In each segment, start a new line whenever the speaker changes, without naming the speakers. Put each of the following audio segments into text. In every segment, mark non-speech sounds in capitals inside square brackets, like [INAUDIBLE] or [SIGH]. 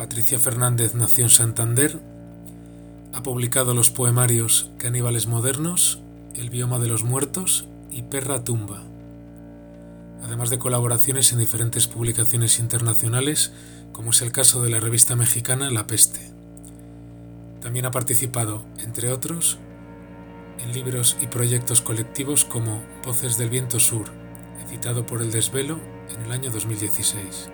Patricia Fernández nació en Santander, ha publicado los poemarios Caníbales Modernos, El bioma de los muertos y Perra Tumba, además de colaboraciones en diferentes publicaciones internacionales, como es el caso de la revista mexicana La Peste. También ha participado, entre otros, en libros y proyectos colectivos como Voces del Viento Sur, editado por El Desvelo en el año 2016.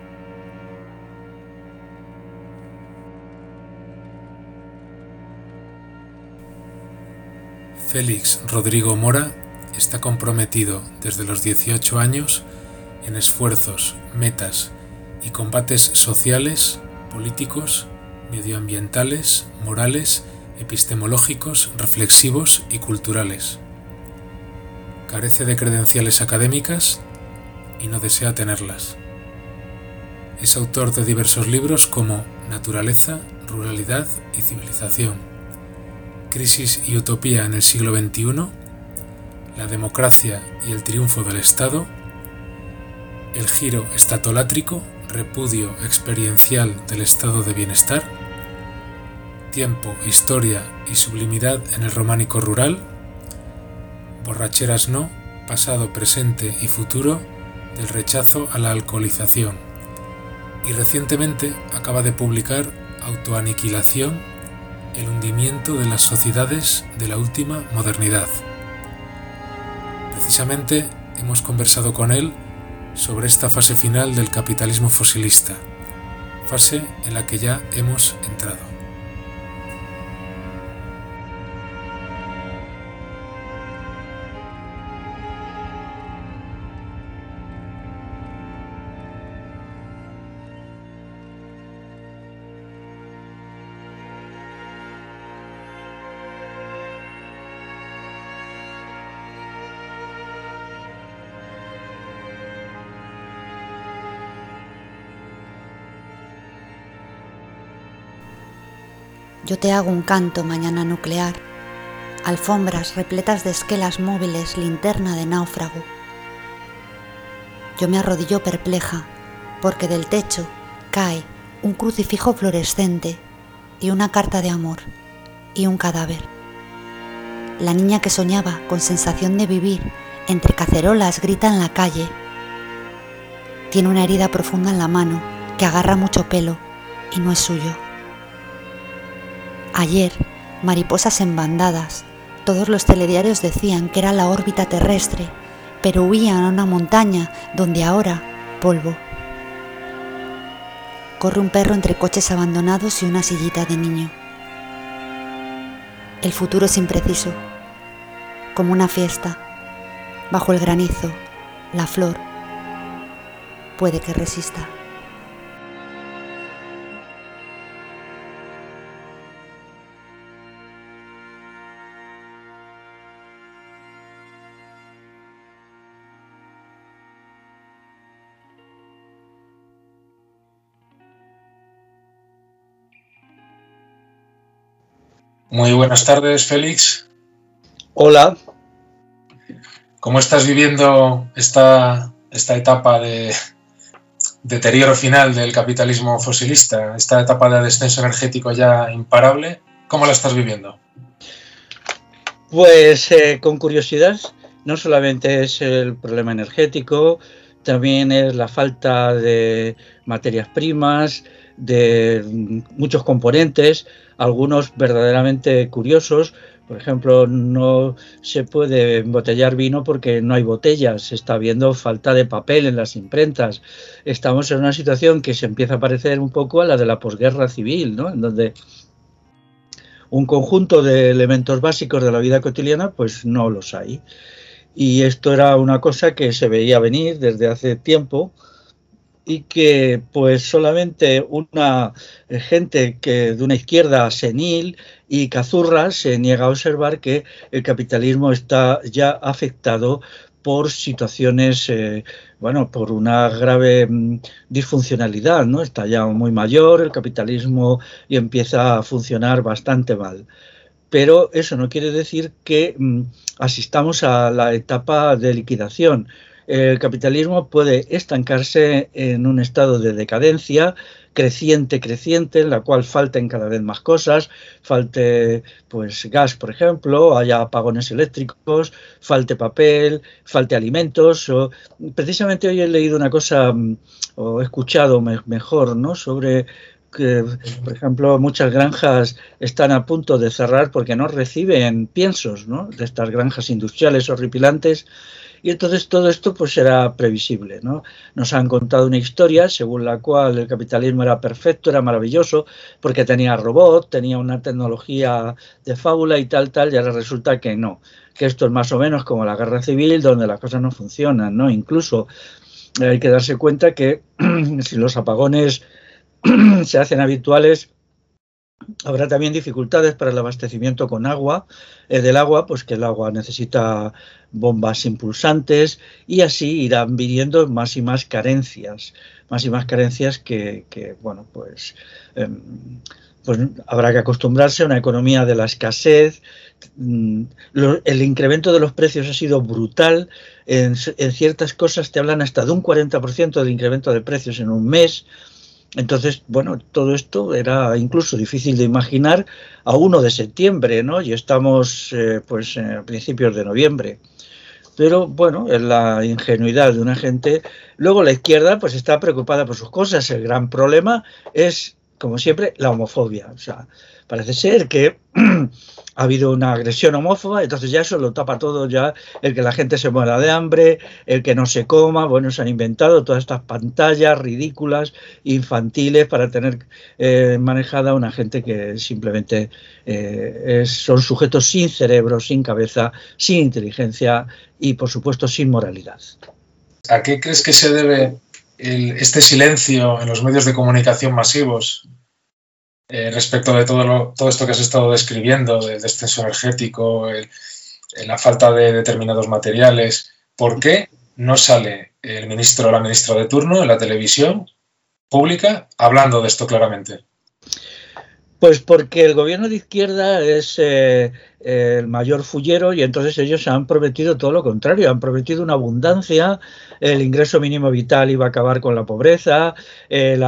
Félix Rodrigo Mora está comprometido desde los 18 años en esfuerzos, metas y combates sociales, políticos, medioambientales, morales, epistemológicos, reflexivos y culturales. Carece de credenciales académicas y no desea tenerlas. Es autor de diversos libros como Naturaleza, Ruralidad y Civilización, Crisis y Utopía en el siglo XXI, La democracia y el triunfo del Estado, El giro estatolátrico, repudio experiencial del estado de bienestar, Tiempo, historia y sublimidad en el románico rural, Borracheras no, pasado, presente y futuro del rechazo a la alcoholización. Y recientemente acaba de publicar Autoaniquilación, el hundimiento de las sociedades de la última modernidad. Precisamente hemos conversado con él sobre esta fase final del capitalismo fosilista, fase en la que ya hemos entrado.
Yo te hago un canto mañana nuclear, alfombras repletas de esquelas móviles, linterna de náufrago. Yo me arrodillo perpleja porque del techo cae un crucifijo fluorescente y una carta de amor y un cadáver. La niña que soñaba con sensación de vivir entre cacerolas grita en la calle. Tiene una herida profunda en la mano que agarra mucho pelo y no es suyo. Ayer, mariposas en bandadas. Todos los telediarios decían que era la órbita terrestre, pero huían a una montaña donde ahora polvo. Corre un perro entre coches abandonados y una sillita de niño. El futuro es impreciso, como una fiesta. Bajo el granizo, la flor puede que resista.
Muy buenas tardes, Félix.
Hola.
¿Cómo estás viviendo esta, esta etapa de deterioro final del capitalismo fosilista, esta etapa de descenso energético ya imparable? ¿Cómo la estás viviendo?
Pues eh, con curiosidad, no solamente es el problema energético, también es la falta de materias primas, de muchos componentes, algunos verdaderamente curiosos. Por ejemplo, no se puede embotellar vino porque no hay botellas, está habiendo falta de papel en las imprentas. Estamos en una situación que se empieza a parecer un poco a la de la posguerra civil, ¿no? En donde un conjunto de elementos básicos de la vida cotidiana, pues no los hay. Y esto era una cosa que se veía venir desde hace tiempo y que pues solamente una eh, gente que de una izquierda senil y cazurra se niega a observar que el capitalismo está ya afectado por situaciones, eh, bueno, por una grave mm, disfuncionalidad, ¿no? Está ya muy mayor el capitalismo y empieza a funcionar bastante mal. Pero eso no quiere decir que mm, asistamos a la etapa de liquidación el capitalismo puede estancarse en un estado de decadencia creciente, creciente, en la cual falten cada vez más cosas, falte pues gas, por ejemplo, haya apagones eléctricos, falte papel, falte alimentos. O, precisamente hoy he leído una cosa mm, o he escuchado mejor, ¿no? Sobre que, por ejemplo, muchas granjas están a punto de cerrar porque no reciben piensos, ¿no? De estas granjas industriales horripilantes y entonces todo esto pues era previsible. ¿no? Nos han contado una historia según la cual el capitalismo era perfecto, era maravilloso, porque tenía robots, tenía una tecnología de fábula y tal, tal, y ahora resulta que no, que esto es más o menos como la guerra civil, donde las cosas no funcionan, ¿no? Incluso hay que darse cuenta que [CLEARS THROAT] si los apagones [CLEARS THROAT] se hacen habituales, Habrá también dificultades para el abastecimiento con agua, eh, del agua, pues que el agua necesita bombas impulsantes y así irán viniendo más y más carencias, más y más carencias que, bueno, pues, em, pues habrá que acostumbrarse a una economía de la escasez. Mm, el incremento de los precios ha sido brutal. En, en ciertas cosas te hablan hasta de un 40% de incremento de precios en un mes. Entonces, bueno, todo esto era incluso difícil de imaginar a 1 de septiembre, ¿no? Y estamos, eh, pues, a principios de noviembre. Pero bueno, es la ingenuidad de una gente. Luego la izquierda, pues, está preocupada por sus cosas. El gran problema es, como siempre, la homofobia. O sea, parece ser que [CLEARS THROAT] ha habido una agresión homófoba, entonces ya eso lo tapa todo, ya el que la gente se muera de hambre, el que no se coma, bueno, se han inventado todas estas pantallas ridículas, infantiles, para tener eh, manejada una gente que simplemente eh, son sujetos sin cerebro, sin cabeza, sin inteligencia y, por supuesto, sin moralidad.
¿A qué crees que se debe este silencio en los medios de comunicación masivos eh, respecto de todo, todo esto que has estado describiendo, del descenso energético, la falta de determinados materiales, ¿por qué no sale el ministro o la ministra de turno en la televisión pública hablando de esto claramente?
Pues porque el gobierno de izquierda es eh, el mayor fullero y entonces ellos han prometido todo lo contrario, han prometido una abundancia, el ingreso mínimo vital iba a acabar con la pobreza, eh,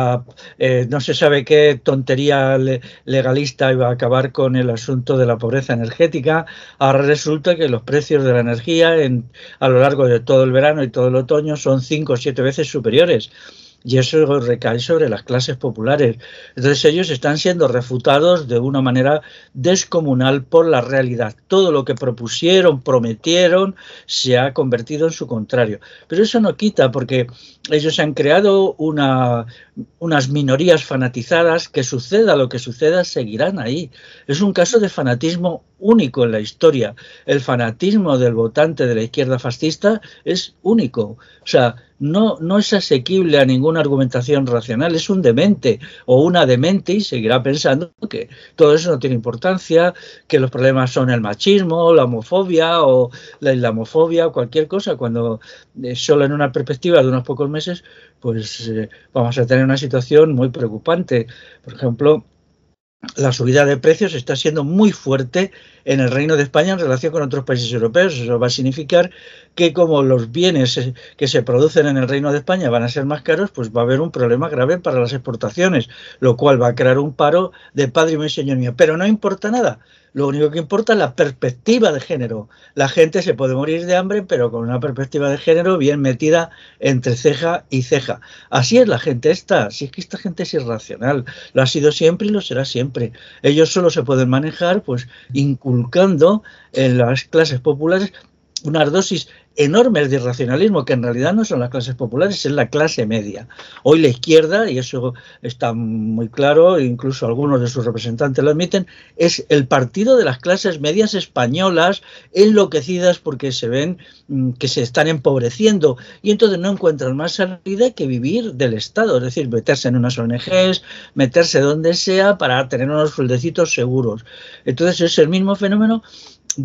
eh, no se sabe qué tontería legalista iba a acabar con el asunto de la pobreza energética, ahora resulta que los precios de la energía en, a lo largo de todo el verano y todo el otoño son cinco o siete veces superiores y eso recae sobre las clases populares. Entonces ellos están siendo refutados de una manera descomunal por la realidad. Todo lo que propusieron, prometieron, se ha convertido en su contrario. Pero eso no quita porque ellos han creado una, unas minorías fanatizadas, que suceda lo que suceda, seguirán ahí. Es un caso de fanatismo único en la historia. El fanatismo del votante de la izquierda fascista es único. O sea, no, no es asequible a ninguna argumentación racional, es un demente o una demente y seguirá pensando que todo eso no tiene importancia, que los problemas son el machismo, la homofobia o la islamofobia o cualquier cosa, cuando eh, solo en una perspectiva de unos pocos meses, pues eh, vamos a tener una situación muy preocupante. Por ejemplo, la subida de precios está siendo muy fuerte en el Reino de España en relación con otros países europeos. Eso va a significar que como los bienes que se producen en el Reino de España van a ser más caros, pues va a haber un problema grave para las exportaciones, lo cual va a crear un paro de padre y señor mío. Pero no importa nada, lo único que importa es la perspectiva de género. La gente se puede morir de hambre, pero con una perspectiva de género bien metida entre ceja y ceja. Así es la gente esta. Si es que esta gente es irracional. Lo ha sido siempre y lo será siempre. Ellos solo se pueden manejar, pues, inculcando en las clases populares unas dosis enormes de irracionalismo que en realidad no son las clases populares, es la clase media. Hoy la izquierda, y eso está muy claro, incluso algunos de sus representantes lo admiten, es el partido de las clases medias españolas enloquecidas porque se ven mm, que se están empobreciendo y entonces no encuentran más salida que vivir del Estado, es decir, meterse en unas ONGs, meterse donde sea para tener unos sueldecitos seguros. Entonces es el mismo fenómeno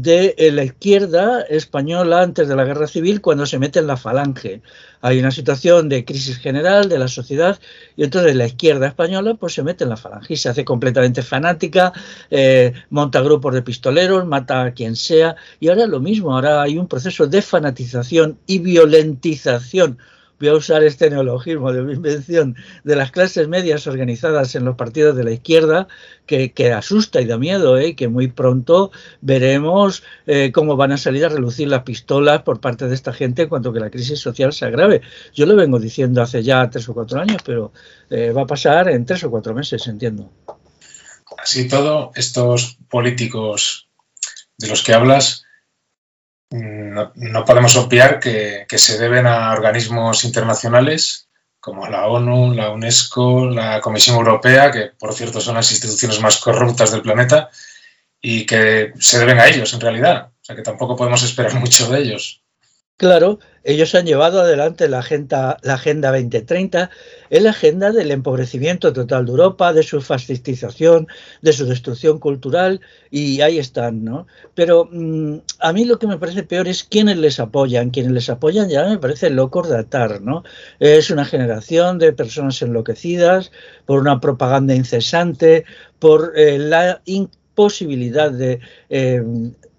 de eh, la izquierda española antes de la guerra civil cuando se mete en la falange. Hay una situación de crisis general de la sociedad y entonces la izquierda española pues se mete en la falange y se hace completamente fanática, eh, monta grupos de pistoleros, mata a quien sea y ahora lo mismo, ahora hay un proceso de fanatización y violentización voy a usar este neologismo de mi invención, de las clases medias organizadas en los partidos de la izquierda, que, asusta y da miedo, ¿eh? que muy pronto veremos eh, cómo van a salir a relucir las pistolas por parte de esta gente cuando que la crisis social se agrave. Yo lo vengo diciendo hace ya tres o cuatro años, pero eh, va a pasar en tres o cuatro meses, entiendo.
Así todo, estos políticos de los que hablas no, podemos obviar que, se deben a organismos internacionales como la ONU, la UNESCO, la Comisión Europea, que por cierto son las instituciones más corruptas del planeta, y que se deben a ellos en realidad. O sea que tampoco podemos esperar [LAUGHS] mucho de ellos.
Claro, ellos han llevado adelante la Agenda, la agenda 2030, es la agenda del empobrecimiento total de Europa, de su fascistización, de su destrucción cultural, y ahí están, ¿no? Pero mm, a mí lo que me parece peor es quienes les apoyan. Quienes les apoyan ya me parece locos de atar, ¿no? Es una generación de personas enloquecidas por una propaganda incesante, por eh, la imposibilidad de eh,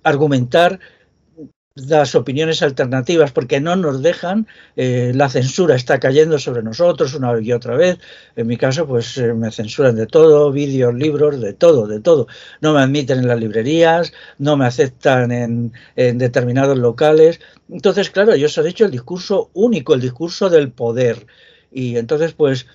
argumentar las opiniones alternativas porque no nos dejan, eh, la censura está cayendo sobre nosotros una y otra vez. En mi caso, pues eh, me censuran de todo, vídeos, libros, de todo, de todo. No me admiten en las librerías, no me aceptan en, en determinados locales. Entonces, claro, ellos han hecho el discurso único, el discurso del poder. Y entonces, pues,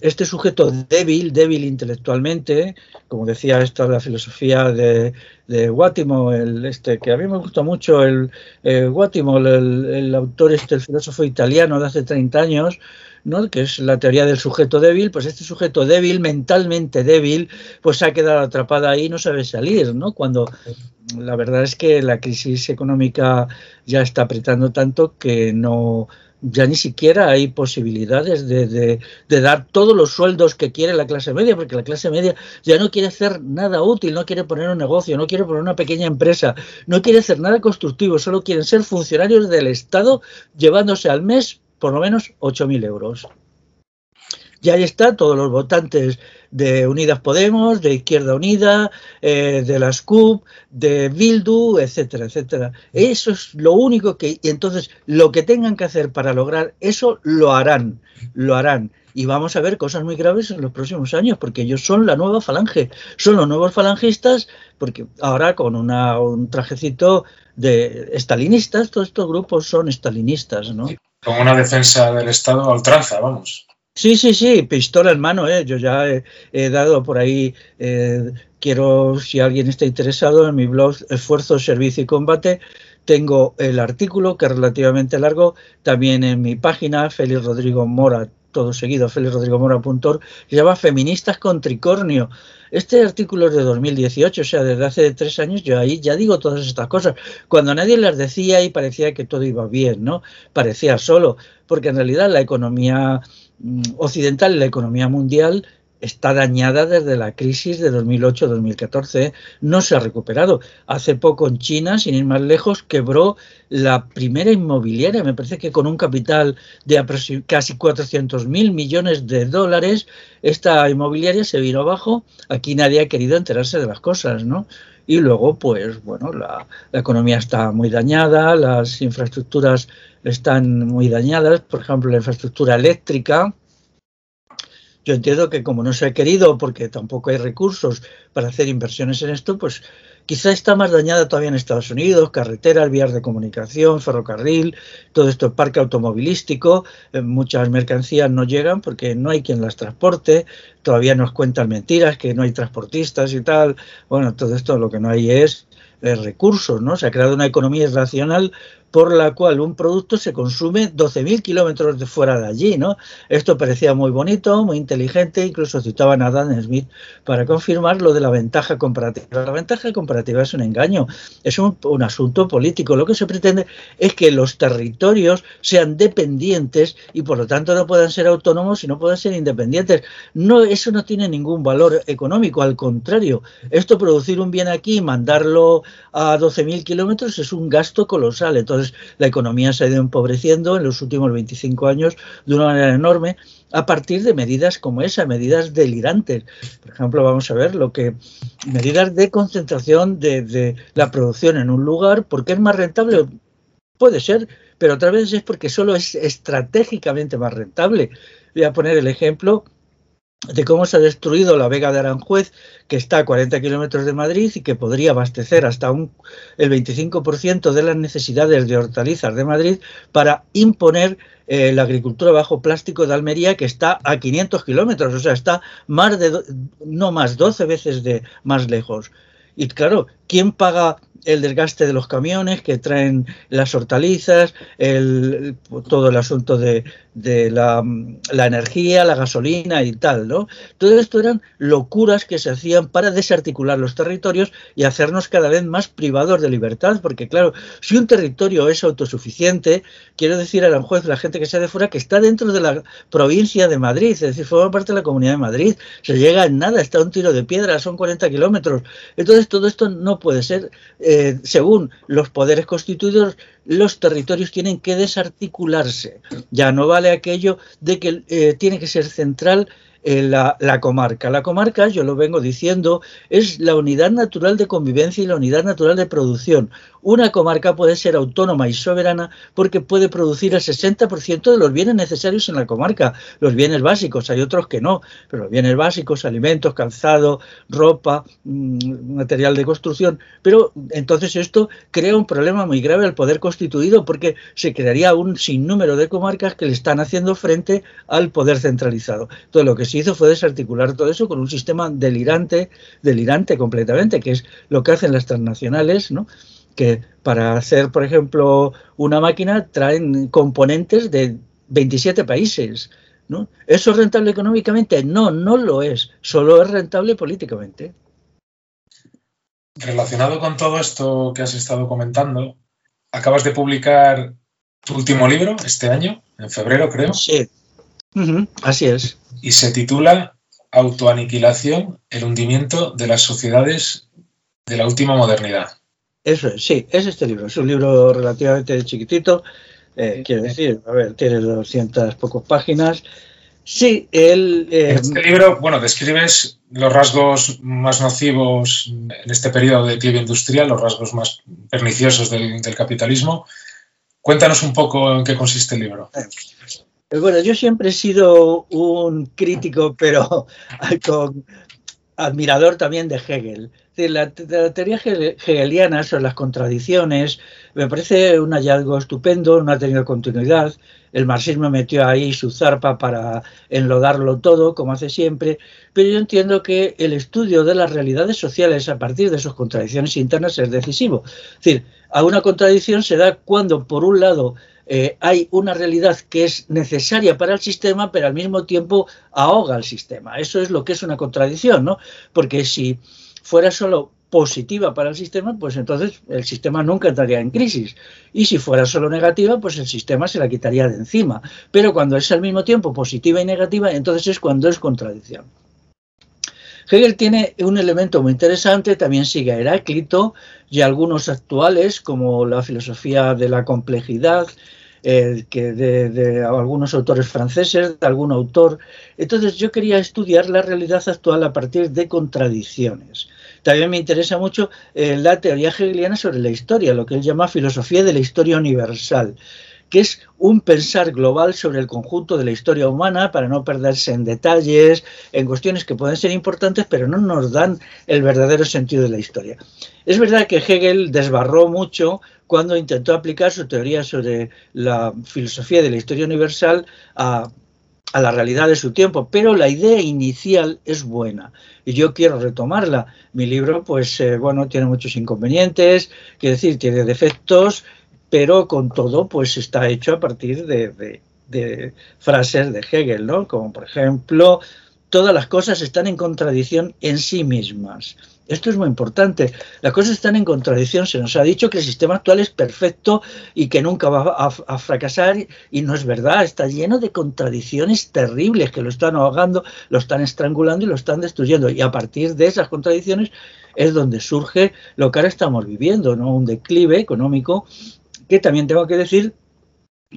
este sujeto débil, débil intelectualmente, como decía esta la filosofía de, de el, este, que a mí me gusta mucho, el eh, el, autor, este, el filósofo italiano de hace 30 años, ¿no? que es la teoría del sujeto débil, pues este sujeto débil, mentalmente débil, pues se ha quedado atrapada ahí y no sabe salir, ¿no? Cuando la verdad es que la crisis económica ya está apretando tanto que no ya ni siquiera hay posibilidades de, dar todos los sueldos que quiere la clase media, porque la clase media ya no quiere hacer nada útil, no quiere poner un negocio, no quiere poner una pequeña empresa, no quiere hacer nada constructivo, solo quieren ser funcionarios del Estado llevándose al mes por lo menos 8.000 euros. Y ahí está, todos los votantes de Unidas Podemos, de Izquierda Unida, eh, de las CUP, de Bildu, etcétera, etcétera. Eso es lo único que... Y entonces, lo que tengan que hacer para lograr eso, lo harán, lo harán. Y vamos a ver cosas muy graves en los próximos años, porque ellos son la nueva falange, son los nuevos falangistas, porque ahora con un trajecito de estalinistas, todos estos grupos son estalinistas, ¿no?
Con una defensa del Estado a ultranza, vamos.
Sí, sí, sí, pistola en mano, ¿eh? yo ya he, dado por ahí, eh, quiero, si alguien está interesado, en mi blog Esfuerzo, Servicio y Combate, tengo el artículo que es relativamente largo, también en mi página, Félix Rodrigo Mora, todo seguido, felixrodrigomora.org, se llama Feministas con Tricornio. Este artículo es de 2018, o sea, desde hace tres años yo ahí ya digo todas estas cosas. Cuando nadie las decía y parecía que todo iba bien, ¿no? Parecía solo, porque en realidad la economía occidental y la economía mundial está dañada desde la crisis de 2008-2014, no se ha recuperado. Hace poco en China, sin ir más lejos, quebró la primera inmobiliaria, me parece que con un capital de casi 400 mil millones de dólares, esta inmobiliaria se vino abajo, aquí nadie ha querido enterarse de las cosas, ¿no? Y luego, pues bueno, la, la economía está muy dañada, las infraestructuras están muy dañadas, por ejemplo, la infraestructura eléctrica. Yo entiendo que como no se ha querido, porque tampoco hay recursos para hacer inversiones en esto, pues quizá está más dañada todavía en Estados Unidos, carreteras, vías de comunicación, ferrocarril, todo esto, parque automovilístico, eh, muchas mercancías no llegan porque no hay quien las transporte, todavía nos cuentan mentiras, que no hay transportistas y tal, bueno, todo esto lo que no hay es recursos, ¿no? Se ha creado una economía irracional por la cual un producto se consume 12.000 kilómetros de fuera de allí, ¿no? Esto parecía muy bonito, muy inteligente, incluso citaban a Adam Smith para confirmar lo de la ventaja comparativa. La ventaja comparativa es un engaño, es un, un asunto político. Lo que se pretende es que los territorios sean dependientes y por lo tanto no puedan ser autónomos y no puedan ser independientes. No, eso no tiene ningún valor económico, al contrario, esto producir un bien aquí y mandarlo a 12.000 kilómetros es un gasto colosal. Entonces la economía se ha ido empobreciendo en los últimos 25 años de una manera enorme a partir de medidas como esa, medidas delirantes. Por ejemplo, vamos a ver lo que medidas de concentración de, de la producción en un lugar, porque es más rentable, puede ser, pero otra vez es porque solo es estratégicamente más rentable. Voy a poner el ejemplo de cómo se ha destruido la Vega de Aranjuez, que está a 40 kilómetros de Madrid y que podría abastecer hasta un, el 25% de las necesidades de hortalizas de Madrid para imponer eh, la agricultura bajo plástico de Almería, que está a 500 kilómetros, o sea, está más de, no más, 12 veces de más lejos. Y claro, ¿quién paga el desgaste de los camiones que traen las hortalizas, el, todo el asunto de, de la, energía, la gasolina y tal, ¿no? Todo esto eran locuras que se hacían para desarticular los territorios y hacernos cada vez más privados de libertad, porque claro, si un territorio es autosuficiente, quiero decir a la juez, la gente que sea de fuera, que está dentro de la provincia de Madrid, es decir, forma parte de la comunidad de Madrid, se llega en nada, está un tiro de piedra, son 40 kilómetros. Entonces todo esto no puede ser según los poderes constituidos, los territorios tienen que desarticularse. Ya no vale aquello de que eh, tiene que ser central eh, la, comarca. La comarca, yo lo vengo diciendo, es la unidad natural de convivencia y la unidad natural de producción. Una comarca puede ser autónoma y soberana porque puede producir el 60% de los bienes necesarios en la comarca, los bienes básicos, hay otros que no, pero los bienes básicos, alimentos, calzado, ropa, mmm, material de construcción. Pero entonces esto crea un problema muy grave al poder constituido porque se crearía un sinnúmero de comarcas que le están haciendo frente al poder centralizado. Entonces lo que se hizo fue desarticular todo eso con un sistema delirante, delirante completamente, que es lo que hacen las transnacionales, ¿no? Que para hacer, por ejemplo, una máquina traen componentes de 27 países. ¿no? ¿Eso es rentable económicamente? No, no lo es. Solo es rentable políticamente.
Relacionado con todo esto que has estado comentando, acabas de publicar tu último libro este año, en febrero creo.
Sí, uh -huh. así es.
Y se titula Autoaniquilación, el hundimiento de las sociedades de la última modernidad.
Eso es, sí, es este libro. Es un libro relativamente chiquitito. Eh, quiero decir, a ver, tiene 200 pocos páginas. Sí, él.
Eh, este libro, bueno, describes los rasgos más nocivos en este periodo de declive industrial, los rasgos más perniciosos del, del, capitalismo. Cuéntanos un poco en qué consiste el libro.
Eh, bueno, yo siempre he sido un crítico, pero [LAUGHS] con, admirador también de Hegel. La, teoría hegeliana sobre las contradicciones me parece un hallazgo estupendo, no ha tenido continuidad. El marxismo metió ahí su zarpa para enlodarlo todo, como hace siempre, pero yo entiendo que el estudio de las realidades sociales a partir de sus contradicciones internas es decisivo. Es decir, a una contradicción se da cuando, por un lado, eh, hay una realidad que es necesaria para el sistema, pero al mismo tiempo ahoga al sistema. Eso es lo que es una contradicción, ¿no? Porque si fuera solo positiva para el sistema, pues entonces el sistema nunca entraría en crisis. Y si fuera solo negativa, pues el sistema se la quitaría de encima. Pero cuando es al mismo tiempo positiva y negativa, entonces es cuando es contradicción. Hegel tiene un elemento muy interesante, también sigue a Heráclito y algunos actuales, como la filosofía de la complejidad, eh, que de, algunos autores franceses, de algún autor. Entonces yo quería estudiar la realidad actual a partir de contradicciones. También me interesa mucho eh, la teoría hegeliana sobre la historia, lo que él llama filosofía de la historia universal que es un pensar global sobre el conjunto de la historia humana para no perderse en detalles, en cuestiones que pueden ser importantes, pero no nos dan el verdadero sentido de la historia. Es verdad que Hegel desbarró mucho cuando intentó aplicar su teoría sobre la filosofía de la historia universal a, a la realidad de su tiempo, pero la idea inicial es buena y yo quiero retomarla. Mi libro, pues, eh, bueno, tiene muchos inconvenientes, quiere decir, tiene defectos, pero con todo, pues está hecho a partir de, frases de Hegel, ¿no? Como por ejemplo, todas las cosas están en contradicción en sí mismas. Esto es muy importante. Las cosas están en contradicción. Se nos ha dicho que el sistema actual es perfecto y que nunca va a, fracasar y no es verdad. Está lleno de contradicciones terribles que lo están ahogando, lo están estrangulando y lo están destruyendo. Y a partir de esas contradicciones es donde surge lo que ahora estamos viviendo, ¿no? Un declive económico que también tengo que decir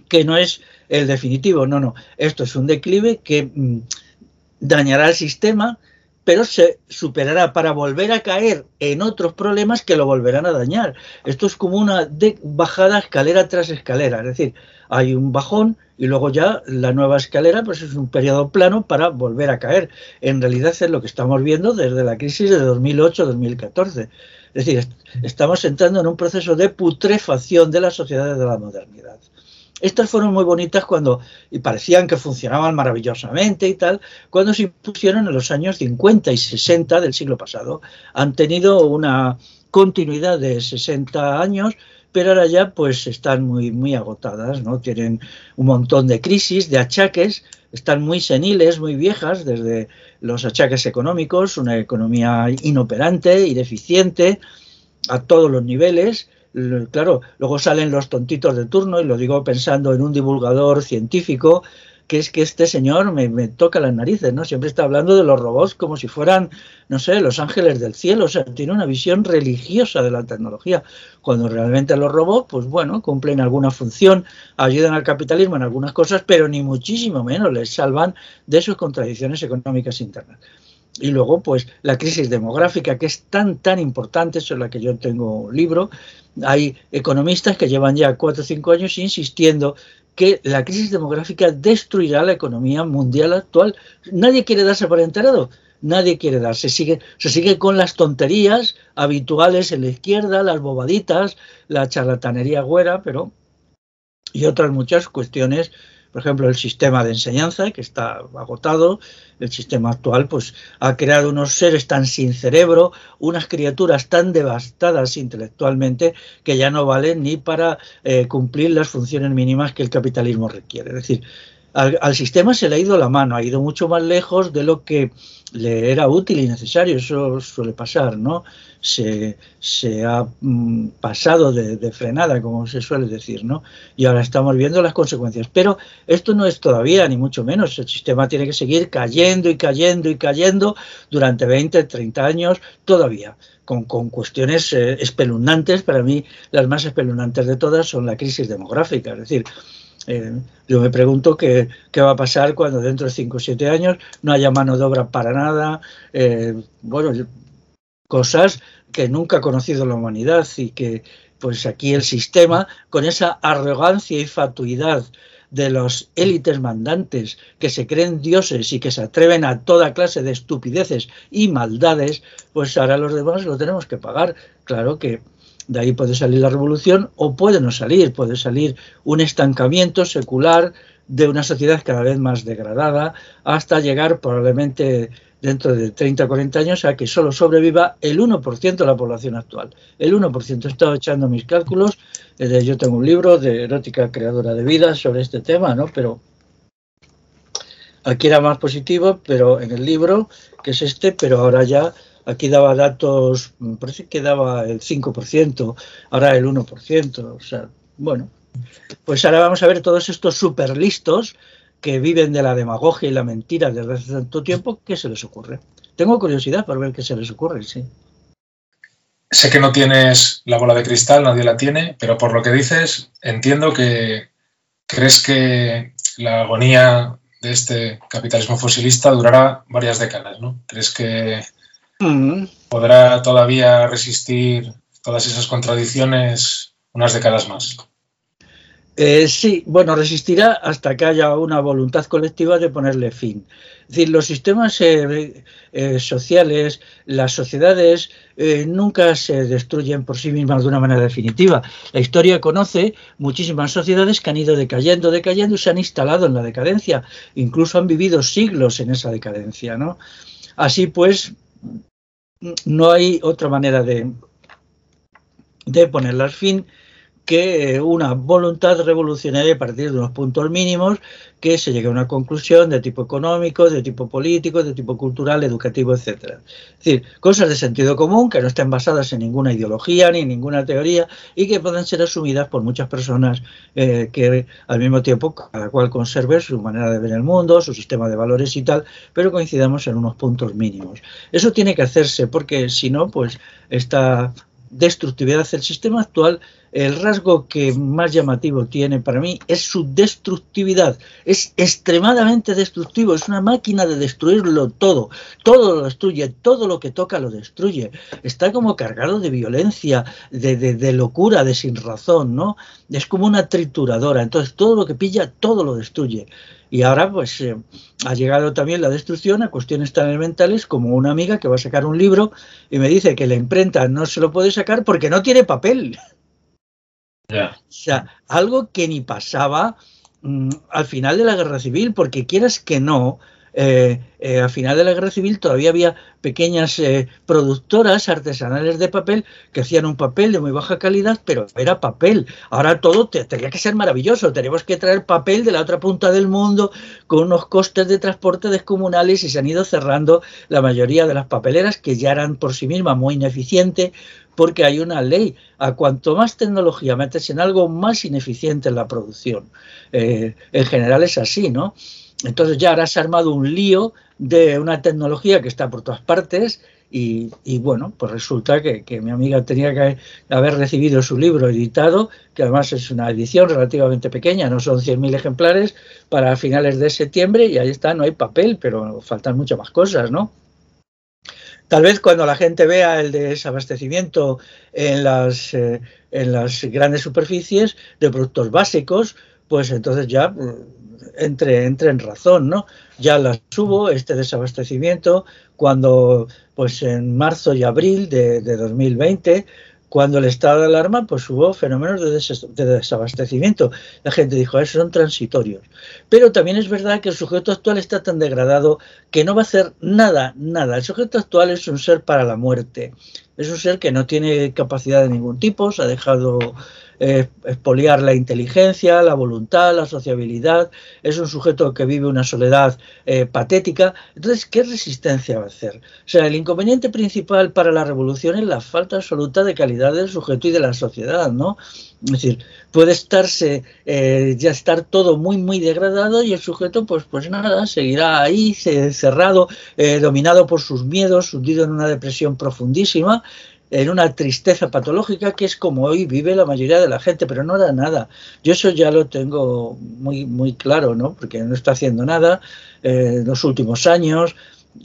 que no es el definitivo. No, no. Esto es un declive que mm, dañará el sistema pero se superará para volver a caer en otros problemas que lo volverán a dañar. Esto es como una bajada escalera tras escalera, es decir, hay un bajón y luego ya la nueva escalera pues es un periodo plano para volver a caer. En realidad es lo que estamos viendo desde la crisis de 2008-2014. Es decir, estamos entrando en un proceso de putrefacción de las sociedades de la modernidad. Estas fueron muy bonitas cuando, y parecían que funcionaban maravillosamente y tal, cuando se impusieron en los años 50 y 60 del siglo pasado. Han tenido una continuidad de 60 años, pero ahora ya pues están muy, muy agotadas, ¿no? Tienen un montón de crisis, de achaques, están muy seniles, muy viejas, desde los achaques económicos, una economía inoperante, ineficiente, a todos los niveles, claro, luego salen los tontitos de turno, y lo digo pensando en un divulgador científico, que es que este señor me, toca las narices, ¿no? Siempre está hablando de los robots como si fueran, no sé, los ángeles del cielo, o sea, tiene una visión religiosa de la tecnología, cuando realmente los robots, pues bueno, cumplen alguna función, ayudan al capitalismo en algunas cosas, pero ni muchísimo menos les salvan de sus contradicciones económicas internas. Y luego, pues, la crisis demográfica, que es tan, tan importante, sobre la que yo tengo un libro. Hay economistas que llevan ya cuatro o cinco años insistiendo que la crisis demográfica destruirá la economía mundial actual. Nadie quiere darse por enterado. Nadie quiere darse. Sigue, se sigue con las tonterías habituales en la izquierda, las bobaditas, la charlatanería güera, pero. y otras muchas cuestiones por ejemplo, el sistema de enseñanza, que está agotado, el sistema actual, pues ha creado unos seres tan sin cerebro, unas criaturas tan devastadas intelectualmente, que ya no valen ni para eh, cumplir las funciones mínimas que el capitalismo requiere. Es decir, al, sistema se le ha ido la mano, ha ido mucho más lejos de lo que le era útil y necesario, eso suele pasar, ¿no? Se, ha mm, pasado de, frenada, como se suele decir, ¿no? Y ahora estamos viendo las consecuencias. Pero esto no es todavía, ni mucho menos. El sistema tiene que seguir cayendo y cayendo y cayendo durante 20, 30 años todavía. Con, cuestiones eh, espeluznantes, para mí las más espeluznantes de todas son la crisis demográfica, es decir, eh, yo me pregunto qué, va a pasar cuando dentro de 5 o 7 años no haya mano de obra para nada. Eh, bueno, cosas que nunca ha conocido la humanidad y que pues aquí el sistema, con esa arrogancia y fatuidad de los élites mandantes que se creen dioses y que se atreven a toda clase de estupideces y maldades, pues ahora los demás lo tenemos que pagar. Claro que de ahí puede salir la revolución o puede no salir, puede salir un estancamiento secular de una sociedad cada vez más degradada hasta llegar probablemente dentro de 30 o 40 años a que solo sobreviva el 1% de la población actual. El 1%. He estado echando mis cálculos. Yo tengo un libro de erótica creadora de vida sobre este tema, ¿no? Pero aquí era más positivo, pero en el libro, que es este, pero ahora ya Aquí daba datos, me parece que daba el 5%, ahora el 1%. O sea, bueno, pues ahora vamos a ver todos estos super listos que viven de la demagogia y la mentira desde hace tanto tiempo, ¿qué se les ocurre? Tengo curiosidad por ver qué se les ocurre, sí.
Sé que no tienes la bola de cristal, nadie la tiene, pero por lo que dices, entiendo que crees que la agonía de este capitalismo fosilista durará varias décadas, ¿no? ¿Crees que podrá todavía resistir todas esas contradicciones unas décadas más.
Eh, sí, bueno, resistirá hasta que haya una voluntad colectiva de ponerle fin. Es decir, los sistemas eh, eh, sociales, las sociedades, nunca se destruyen por sí mismas de una manera definitiva. La historia conoce muchísimas sociedades que han ido decayendo, decayendo y se han instalado en la decadencia. Incluso han vivido siglos en esa decadencia. ¿no? Así pues, no hay otra manera de, de ponerlas fin que una voluntad revolucionaria a partir de unos puntos mínimos que se llegue a una conclusión de tipo económico, de tipo político, de tipo cultural, educativo, etcétera. Es decir, cosas de sentido común que no estén basadas en ninguna ideología ni ninguna teoría y que puedan ser asumidas por muchas personas eh, que al mismo tiempo cada cual conserve su manera de ver el mundo, su sistema de valores y tal, pero coincidamos en unos puntos mínimos. Eso tiene que hacerse porque si no, pues esta destructividad del sistema actual el rasgo que más llamativo tiene para mí es su destructividad. Es extremadamente destructivo, es una máquina de destruirlo todo. Todo lo destruye, todo lo que toca lo destruye. Está como cargado de violencia, de, locura, de sin razón, ¿no? Es como una trituradora. Entonces todo lo que pilla, todo lo destruye. Y ahora pues eh, ha llegado también la destrucción a cuestiones tan elementales como una amiga que va a sacar un libro y me dice que la imprenta no se lo puede sacar porque no tiene papel. O sea, algo que ni pasaba mm, al final de la guerra civil, porque quieras que no, eh, eh, al final de la guerra civil todavía había pequeñas eh, productoras artesanales de papel que hacían un papel de muy baja calidad, pero era papel. Ahora todo tenía que ser maravilloso. Tenemos que traer papel de la otra punta del mundo con unos costes de transporte descomunales y se han ido cerrando la mayoría de las papeleras que ya eran por sí mismas muy ineficientes porque hay una ley. A cuanto más tecnología metes en algo, más ineficiente es la producción. en general es así, ¿no? Entonces ya ahora se armado un lío de una tecnología que está por todas partes y, bueno, pues resulta que, mi amiga tenía que haber recibido su libro editado, que además es una edición relativamente pequeña, no son 100.000 ejemplares, para finales de septiembre y ahí está, no hay papel, pero faltan muchas más cosas, ¿no? Tal vez cuando la gente vea el desabastecimiento en las, eh, en las grandes superficies de productos básicos, pues entonces ya mm, entre, entre en razón, ¿no? Ya las hubo, este desabastecimiento, cuando pues en marzo y abril de, de 2020 cuando el estado de alarma, pues hubo fenómenos de, desabastecimiento. La gente dijo, esos son transitorios. Pero también es verdad que el sujeto actual está tan degradado que no va a hacer nada, nada. El sujeto actual es un ser para la muerte. Es un ser que no tiene capacidad de ningún tipo, se ha dejado eh, expoliar la inteligencia, la voluntad, la sociabilidad, es un sujeto que vive una soledad eh, patética. Entonces, ¿qué resistencia va a hacer? O sea, el inconveniente principal para la revolución es la falta absoluta de calidad del sujeto y de la sociedad, ¿no? Es decir, puede estarse, eh, ya estar todo muy, muy degradado y el sujeto, pues, pues nada, seguirá ahí cerrado, dominado por sus miedos, hundido en una depresión profundísima en una tristeza patológica que es como hoy vive la mayoría de la gente, pero no da nada. Yo eso ya lo tengo muy, muy claro, ¿no? Porque no está haciendo nada eh, en los últimos años.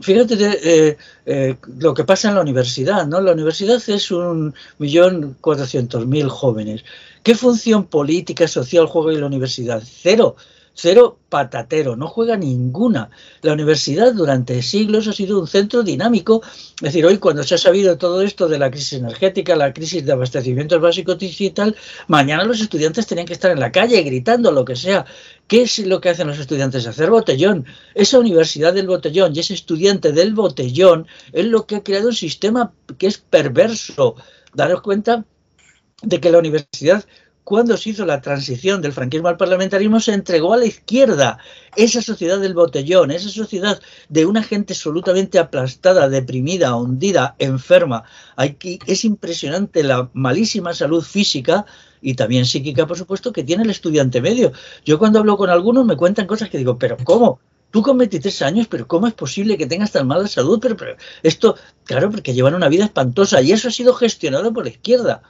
Fíjate eh, eh, lo que pasa en la universidad, ¿no? La universidad es un millón cuatrocientos mil jóvenes. ¿Qué función política, social juega la universidad? Cero cero patatero, no juega ninguna. La universidad durante siglos ha sido un centro dinámico. Es decir, hoy cuando se ha sabido todo esto de la crisis energética, la crisis de abastecimientos básicos y tal, mañana los estudiantes tenían que estar en la calle gritando lo que sea. ¿Qué es lo que hacen los estudiantes? Hacer botellón. Esa universidad del botellón y ese estudiante del botellón es lo que ha creado un sistema que es perverso. Daros cuenta de que la universidad cuando se hizo la transición del franquismo al parlamentarismo, se entregó a la izquierda. Esa sociedad del botellón, esa sociedad de una gente absolutamente aplastada, deprimida, hundida, enferma. es impresionante la malísima salud física y también psíquica, por supuesto, que tiene el estudiante medio. Yo cuando hablo con algunos me cuentan cosas que digo, pero ¿cómo? Tú con 23 años, pero ¿cómo es posible que tengas tan mala salud? Pero, pero esto, claro, porque llevan una vida espantosa y eso ha sido gestionado por la izquierda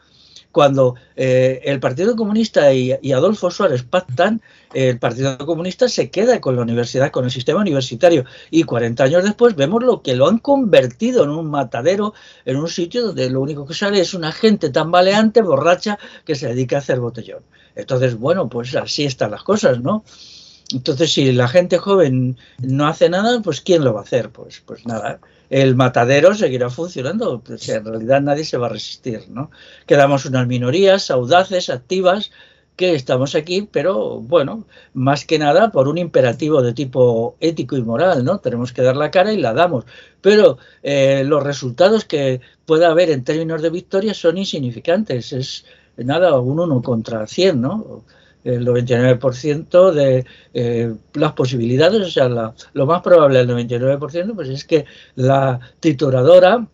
cuando eh, el Partido Comunista y, Adolfo Suárez pactan, el Partido Comunista se queda con la universidad, con el sistema universitario, y 40 años después vemos lo que lo han convertido en un matadero, en un sitio donde lo único que sale es una gente tambaleante, borracha, que se dedica a hacer botellón. Entonces, bueno, pues así están las cosas, ¿no? Entonces, si la gente joven no hace nada, pues ¿quién lo va a hacer? Pues, pues nada, el matadero seguirá funcionando, pues en realidad nadie se va a resistir, ¿no? Quedamos unas minorías audaces, activas, que estamos aquí, pero bueno, más que nada por un imperativo de tipo ético y moral, ¿no? Tenemos que dar la cara y la damos. Pero eh, los resultados que pueda haber en términos de victoria son insignificantes. Es, nada, un 1 contra 100, ¿no? El 99% de eh, las posibilidades, o sea, lo más probable del 99%, pues es que la trituradora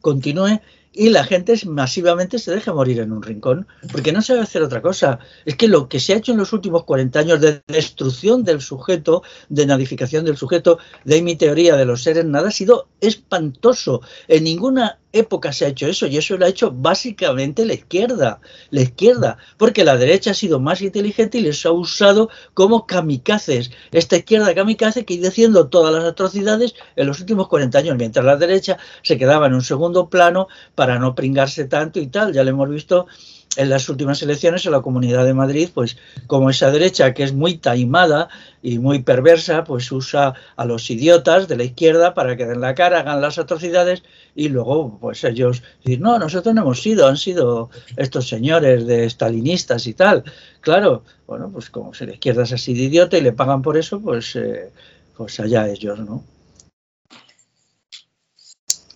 continúe y la gente masivamente se deja morir en un rincón, porque no sabe hacer otra cosa. Es que lo que se ha hecho en los últimos 40 años de destrucción del sujeto, de nadificación del sujeto, de mi teoría de los seres nada, ha sido espantoso. En ninguna época se ha hecho eso y eso lo ha hecho básicamente la izquierda, la izquierda, porque la derecha ha sido más inteligente y les ha usado como kamikazes. Esta izquierda kamikaze que ha ido haciendo todas las atrocidades en los últimos 40 años, mientras la derecha se quedaba en un segundo plano para no pringarse tanto y tal. Ya lo hemos visto en las últimas elecciones en la Comunidad de Madrid, pues como esa derecha que es muy taimada y muy perversa, pues usa a los idiotas de la izquierda para que den la cara, hagan las atrocidades y luego pues ellos dicen, no, nosotros no hemos sido, han sido estos señores de stalinistas y tal. Claro, bueno, pues como si la izquierda es así de idiota y le pagan por eso, pues, eh, pues allá ellos, ¿no?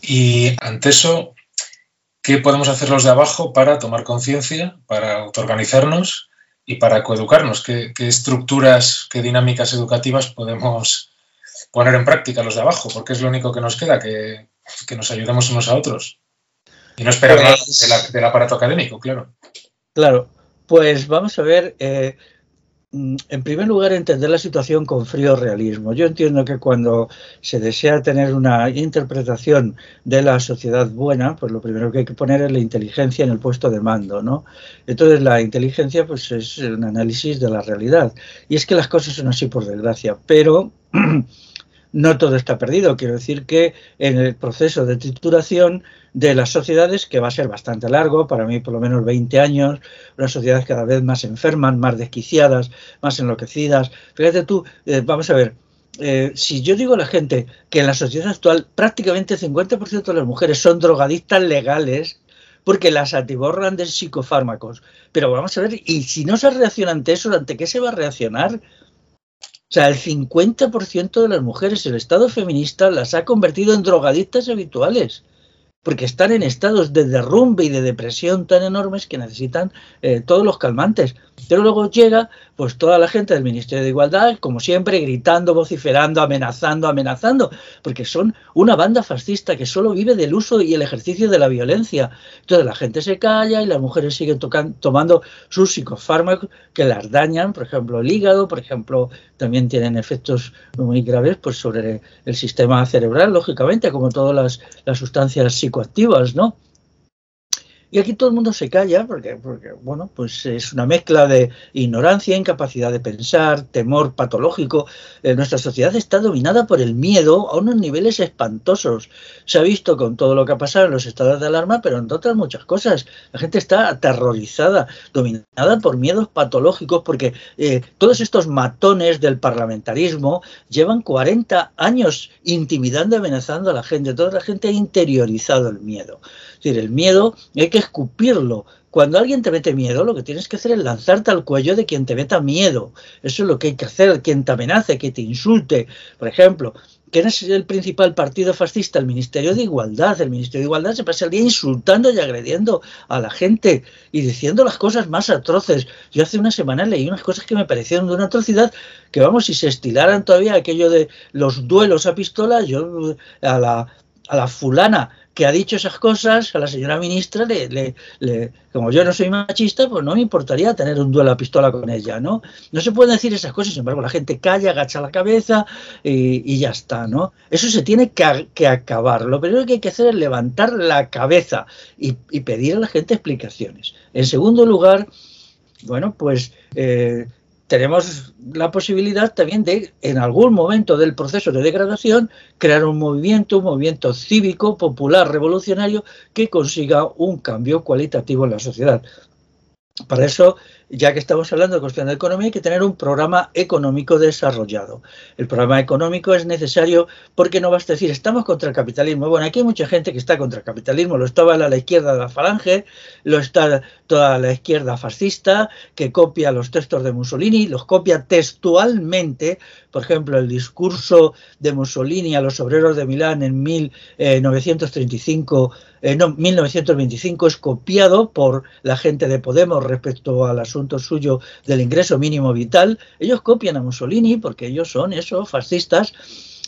Y ante eso, ¿Qué podemos hacer los de abajo para tomar conciencia, para autoorganizarnos y para coeducarnos? ¿Qué, estructuras, qué dinámicas educativas podemos poner en práctica los de abajo? Porque es lo único que nos queda, que, nos ayudemos unos a otros. Y no esperar nada pues del aparato académico, claro.
Claro, pues vamos a ver, eh, en primer lugar, entender la situación con frío realismo. Yo entiendo que cuando se desea tener una interpretación de la sociedad buena, pues lo primero que hay que poner es la inteligencia en el puesto de mando, ¿no? Entonces la inteligencia pues es un análisis de la realidad. Y es que las cosas son así por desgracia, pero [CLEARS THROAT] no todo está perdido. Quiero decir que en el proceso de trituración de las sociedades, que va a ser bastante largo, para mí por lo menos 20 años, unas sociedades cada vez más enfermas, más desquiciadas, más enloquecidas. Fíjate tú, eh, vamos a ver, eh, si yo digo a la gente que en la sociedad actual prácticamente el 50% de las mujeres son drogadictas legales, porque las atiborran de psicofármacos. Pero vamos a ver, y si no se reacciona ante eso, ¿ante qué se va a reaccionar? O sea, el 50% de las mujeres, el Estado feminista las ha convertido en drogadictas habituales porque están en estados de derrumbe y de depresión tan enormes que necesitan eh, todos los calmantes. Pero luego llega pues toda la gente del Ministerio de Igualdad, como siempre, gritando, vociferando, amenazando, amenazando, porque son una banda fascista que solo vive del uso y el ejercicio de la violencia. Entonces la gente se calla y las mujeres siguen tomando sus psicofármacos que las dañan, por ejemplo, el hígado, por ejemplo, también tienen efectos muy graves pues, sobre el sistema cerebral, lógicamente, como todas las, las sustancias psicoactivas, ¿no? Y aquí todo el mundo se calla porque, porque, bueno, pues es una mezcla de ignorancia, incapacidad de pensar, temor patológico. Eh, nuestra sociedad está dominada por el miedo a unos niveles espantosos. Se ha visto con todo lo que ha pasado en los estados de alarma, pero en otras muchas cosas. La gente está aterrorizada, dominada por miedos patológicos, porque eh, todos estos matones del parlamentarismo llevan 40 años intimidando y amenazando a la gente. Toda la gente ha interiorizado el miedo. Es decir, el miedo hay que escupirlo. Cuando alguien te mete miedo, lo que tienes que hacer es lanzarte al cuello de quien te meta miedo. Eso es lo que hay que hacer, quien te amenace, que te insulte. Por ejemplo, ¿quién es el principal partido fascista? El Ministerio de Igualdad. El Ministerio de Igualdad se pasa el día insultando y agrediendo a la gente y diciendo las cosas más atroces. Yo hace una semana leí unas cosas que me parecieron de una atrocidad que, vamos, si se estilaran todavía aquello de los duelos a pistola, yo a la, a la fulana que ha dicho esas cosas, a la señora ministra, le, como yo no soy machista, pues no me importaría tener un duelo a pistola con ella, ¿no? No se pueden decir esas cosas, sin embargo, la gente calla, agacha la cabeza y, ya está, ¿no? Eso se tiene que, acabar. Lo primero que hay que hacer es levantar la cabeza y, pedir a la gente explicaciones. En segundo lugar, bueno, pues eh, tenemos la posibilidad también de, en algún momento del proceso de degradación, crear un movimiento, un movimiento cívico, popular, revolucionario, que consiga un cambio cualitativo en la sociedad. Para eso ya que estamos hablando de cuestión de economía, hay que tener un programa económico desarrollado. El programa económico es necesario porque no basta decir, estamos contra el capitalismo. Bueno, aquí hay mucha gente que está contra el capitalismo, lo estaba a la izquierda de la falange, lo está toda la izquierda fascista, que copia los textos de Mussolini, los copia textualmente, por ejemplo, el discurso de Mussolini a los obreros de Milán en 1935 eh, no, 1925 es copiado por la gente de Podemos respecto al asunto suyo del ingreso mínimo vital. Ellos copian a Mussolini porque ellos son eso, fascistas.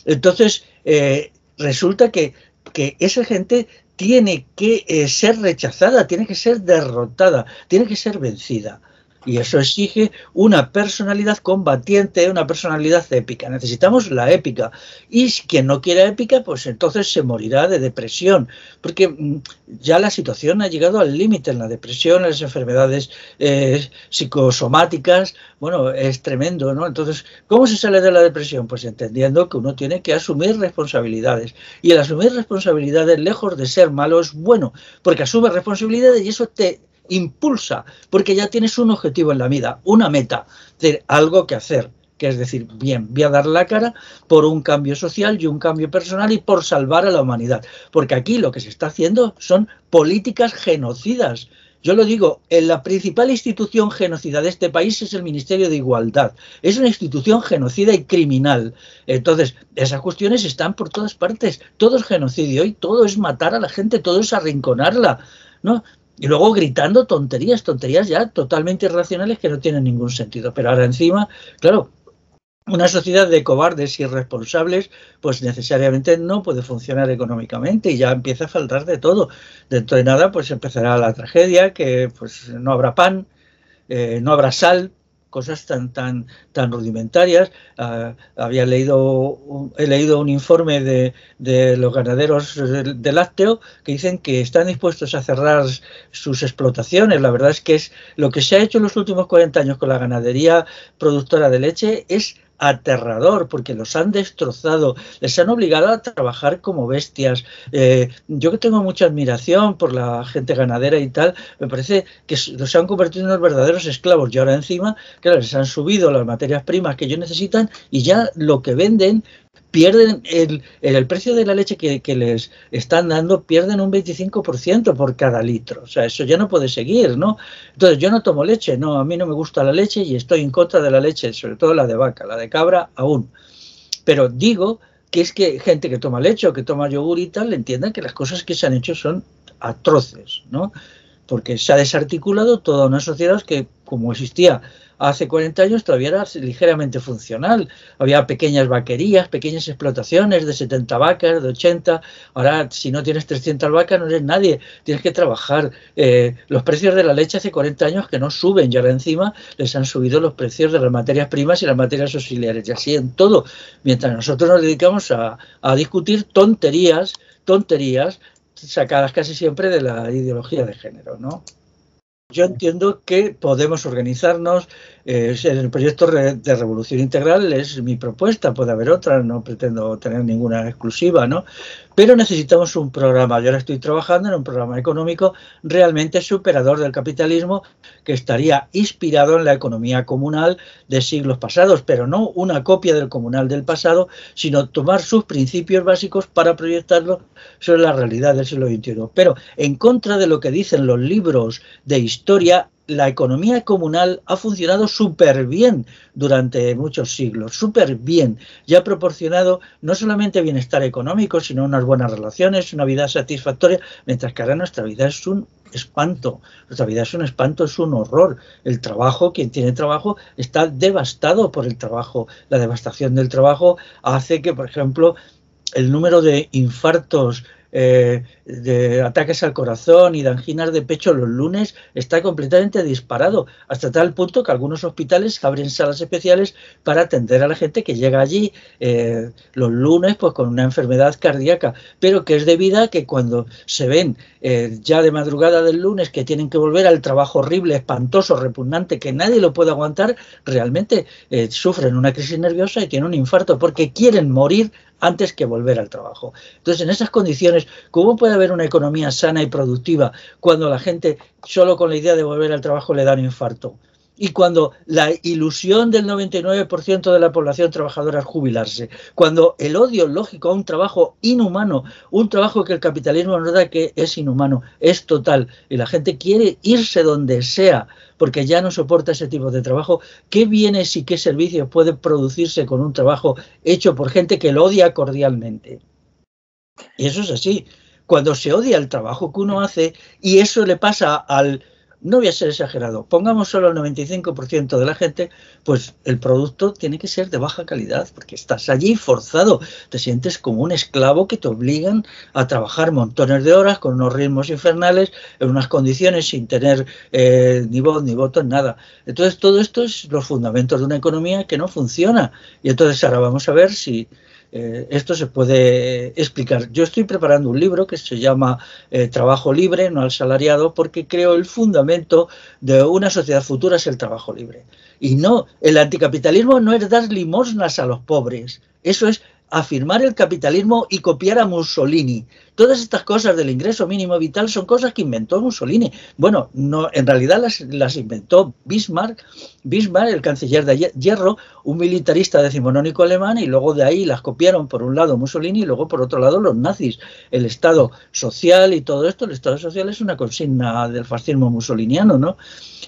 Entonces, eh, resulta que, que, esa gente tiene que eh, ser rechazada, tiene que ser derrotada, tiene que ser vencida. Y eso exige una personalidad combatiente, una personalidad épica. Necesitamos la épica. Y quien no quiera épica, pues entonces se morirá de depresión. Porque mm, ya la situación ha llegado al límite en la depresión, en las enfermedades eh, psicosomáticas. Bueno, es tremendo, ¿no? Entonces, ¿cómo se sale de la depresión? Pues entendiendo que uno tiene que asumir responsabilidades. Y el asumir responsabilidades, lejos de ser malo, es bueno. Porque asume responsabilidades y eso te impulsa, porque ya tienes un objetivo en la vida, una meta, algo que hacer, que es decir, bien, voy a dar la cara por un cambio social y un cambio personal y por salvar a la humanidad, porque aquí lo que se está haciendo son políticas genocidas. Yo lo digo, en la principal institución genocida de este país es el Ministerio de Igualdad. Es una institución genocida y criminal. Entonces, esas cuestiones están por todas partes. Todo es genocidio y todo es matar a la gente, todo es arrinconarla. ¿no? Y luego gritando tonterías, tonterías ya totalmente irracionales que no tienen ningún sentido. Pero ahora encima, claro, una sociedad de cobardes irresponsables, pues necesariamente no puede funcionar económicamente y ya empieza a faltar de todo. Dentro de nada, pues empezará la tragedia, que pues no habrá pan, eh, no habrá sal, cosas tan tan tan rudimentarias. Ah, había leído he leído un informe de, de los ganaderos de, lácteo que dicen que están dispuestos a cerrar sus explotaciones. La verdad es que es lo que se ha hecho en los últimos 40 años con la ganadería productora de leche es aterrador porque los han destrozado, les han obligado a trabajar como bestias. Eh, yo que tengo mucha admiración por la gente ganadera y tal, me parece que los han convertido en unos verdaderos esclavos y ahora encima, claro, les han subido las materias primas que ellos necesitan y ya lo que venden pierden el, el, precio de la leche que, que, les están dando, pierden un 25% por cada litro. O sea, eso ya no puede seguir, ¿no? Entonces, yo no tomo leche, no, a mí no me gusta la leche y estoy en contra de la leche, sobre todo la de vaca, la de cabra aún. Pero digo que es que gente que toma leche o que toma yogur y tal, entiendan que las cosas que se han hecho son atroces, ¿no? Porque se ha desarticulado toda una sociedad que, como existía hace 40 años todavía era ligeramente funcional. Había pequeñas vaquerías, pequeñas explotaciones de 70 vacas, de 80. Ahora, si no tienes 300 vacas, no eres nadie. Tienes que trabajar. Eh, los precios de la leche hace 40 años que no suben y ahora encima les han subido los precios de las materias primas y las materias auxiliares. Y así en todo. Mientras nosotros nos dedicamos a, a discutir tonterías, tonterías sacadas casi siempre de la ideología de género, ¿no? Yo entiendo que podemos organizarnos. En el proyecto de revolución integral es mi propuesta, puede haber otra, no pretendo tener ninguna exclusiva, ¿no? Pero necesitamos un programa. Yo ahora estoy trabajando en un programa económico realmente superador del capitalismo que estaría inspirado en la economía comunal de siglos pasados, pero no una copia del comunal del pasado, sino tomar sus principios básicos para proyectarlo sobre la realidad del siglo XXI. Pero en contra de lo que dicen los libros de historia, la economía comunal ha funcionado súper bien durante muchos siglos, súper bien, y ha proporcionado no solamente bienestar económico, sino unas buenas relaciones, una vida satisfactoria, mientras que ahora nuestra vida es un espanto, nuestra vida es un espanto, es un horror. El trabajo, quien tiene trabajo, está devastado por el trabajo. La devastación del trabajo hace que, por ejemplo, el número de infartos eh, de ataques al corazón y de anginas de pecho los lunes está completamente disparado, hasta tal punto que algunos hospitales abren salas especiales para atender a la gente que llega allí eh, los lunes pues con una enfermedad cardíaca, pero que es debida a que cuando se ven eh, ya de madrugada del lunes que tienen que volver al trabajo horrible, espantoso, repugnante, que nadie lo puede aguantar, realmente sufren una crisis nerviosa y tienen un infarto porque quieren morir antes que volver al trabajo. Entonces, en esas condiciones, ¿cómo puede haber una economía sana y productiva cuando la gente solo con la idea de volver al trabajo le da un infarto? y cuando la ilusión del 99% de la población trabajadora es jubilarse, cuando el odio lógico a un trabajo inhumano, un trabajo que el capitalismo nos da que es inhumano, es total, y la gente quiere irse donde sea porque ya no soporta ese tipo de trabajo, ¿qué bienes y qué servicios pueden producirse con un trabajo hecho por gente que lo odia cordialmente? Y eso es así. Cuando se odia el trabajo que uno hace y eso le pasa al no voy a ser exagerado, pongamos solo el 95% de la gente, pues el producto tiene que ser de baja calidad, porque estás allí forzado, te sientes como un esclavo que te obligan a trabajar montones de horas con unos ritmos infernales, en unas condiciones sin tener eh, ni voz ni voto, nada. Entonces todo esto es los fundamentos de una economía que no funciona. Y entonces ahora vamos a ver si eh, esto se puede explicar. Yo estoy preparando un libro que se llama eh, Trabajo Libre, no al salariado, porque creo el fundamento de una sociedad futura es el trabajo libre. Y no, el anticapitalismo no es dar limosnas a los pobres, eso es afirmar el capitalismo y copiar a Mussolini. Todas estas cosas del ingreso mínimo vital son cosas que inventó Mussolini. Bueno, no, en realidad las, inventó Bismarck, Bismarck, el canciller de Hierro, un militarista decimonónico alemán, y luego de ahí las copiaron por un lado Mussolini y luego por otro lado los nazis. El Estado social y todo esto, el Estado social es una consigna del fascismo mussoliniano, ¿no?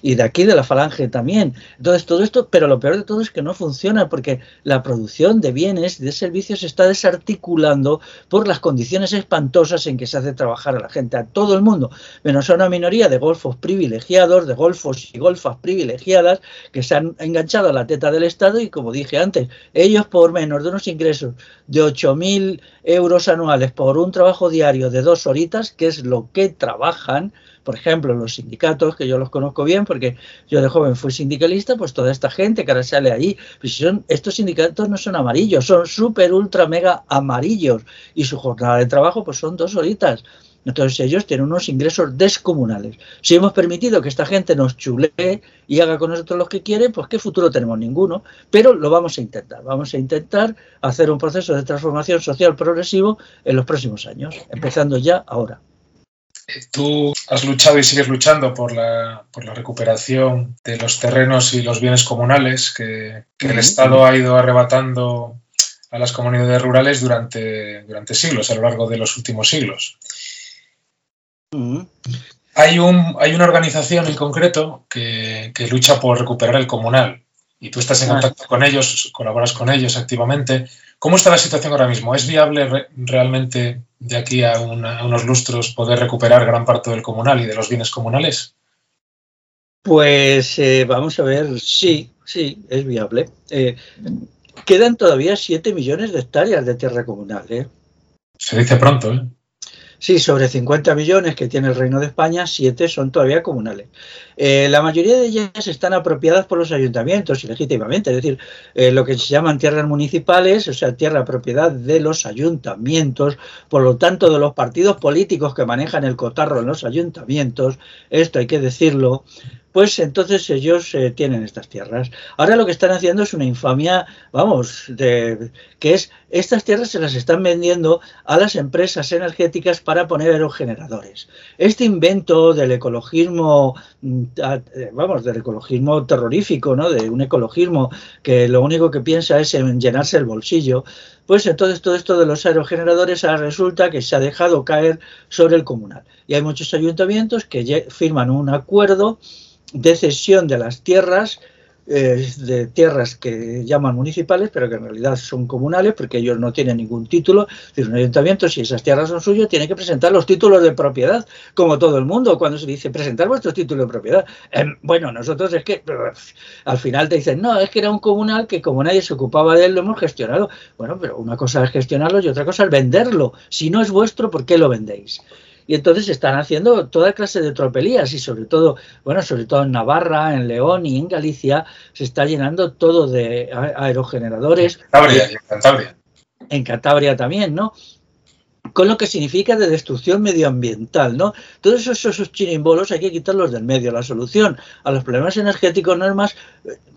Y de aquí de la falange también. Entonces todo esto, pero lo peor de todo es que no funciona porque la producción de bienes, de servicios, se está desarticulando por las condiciones espantosas en que se hace trabajar a la gente, a todo el mundo, menos a una minoría de golfos privilegiados, de golfos y golfas privilegiadas que se han enganchado a la teta del Estado y como dije antes, ellos por menos de unos ingresos de 8.000 euros anuales por un trabajo diario de dos horitas, que es lo que trabajan, por ejemplo, los sindicatos, que yo los conozco bien porque yo de joven fui sindicalista, pues toda esta gente que ahora sale ahí, pues son, estos sindicatos no son amarillos, son súper, ultra, mega amarillos y su jornada de trabajo pues son dos horitas. Entonces ellos tienen unos ingresos descomunales. Si hemos permitido que esta gente nos chulee y haga con nosotros lo que quiere, pues qué futuro tenemos ninguno. Pero lo vamos a intentar. Vamos a intentar hacer un proceso de transformación social progresivo en los próximos años, empezando ya ahora.
Tú has luchado y sigues luchando por la, por la recuperación de los terrenos y los bienes comunales que, el Estado ha ido arrebatando a las comunidades rurales durante, durante siglos, a lo largo de los últimos siglos. hay, un, hay una organización en concreto que, que, lucha por recuperar el comunal y tú estás en contacto con ellos, colaboras con ellos activamente. ¿Cómo está la situación ahora mismo? ¿Es viable realmente de aquí a, unos lustros poder recuperar gran parte del comunal y de los bienes comunales?
Pues eh, vamos a ver, sí, sí, es viable. Eh, quedan todavía 7 millones de hectáreas de tierra comunal. ¿eh?
Se dice pronto, ¿eh?
Sí, sobre 50 millones que tiene el Reino de España, 7 son todavía comunales. Eh, la mayoría de ellas están apropiadas por los ayuntamientos ilegítimamente, es decir, eh, lo que se llaman tierras municipales, o sea, tierra propiedad de los ayuntamientos, por lo tanto de los partidos políticos que manejan el cotarro en los ayuntamientos, esto hay que decirlo, pues entonces ellos eh, tienen estas tierras. Ahora lo que están haciendo es una infamia, vamos, de, que es, estas tierras se las están vendiendo a las empresas energéticas para poner aerogeneradores. Este invento del ecologismo, mm, eh, vamos, del ecologismo terrorífico, ¿no? De un ecologismo que lo único que piensa es en llenarse el bolsillo, pues entonces todo esto de los aerogeneradores resulta que se ha dejado caer sobre el comunal. Y hay muchos ayuntamientos que firman un acuerdo de cesión de las tierras, eh, de tierras que llaman municipales, pero que en realidad son comunales, porque ellos no tienen ningún título. Es un ayuntamiento, si esas tierras son suyas, tiene que presentar los títulos de propiedad, como todo el mundo, cuando se dice presentar vuestros títulos de propiedad. Em, bueno, nosotros es que al final te dicen, no, es que era un comunal que como nadie se ocupaba de él, lo hemos gestionado. Bueno, pero una cosa es gestionarlo y otra cosa es venderlo. Si no es vuestro, ¿por qué lo vendéis? Y entonces están haciendo toda clase de tropelías y sobre todo, bueno, sobre todo en Navarra, en León y en Galicia se está llenando todo de aerogeneradores.
En Cantabria, en Cantabria.
En Cantabria también, ¿no? con lo que significa de destrucción medioambiental, ¿no? Todos esos, esos chirimbolos hay que quitarlos del medio. La solución a los problemas energéticos no es más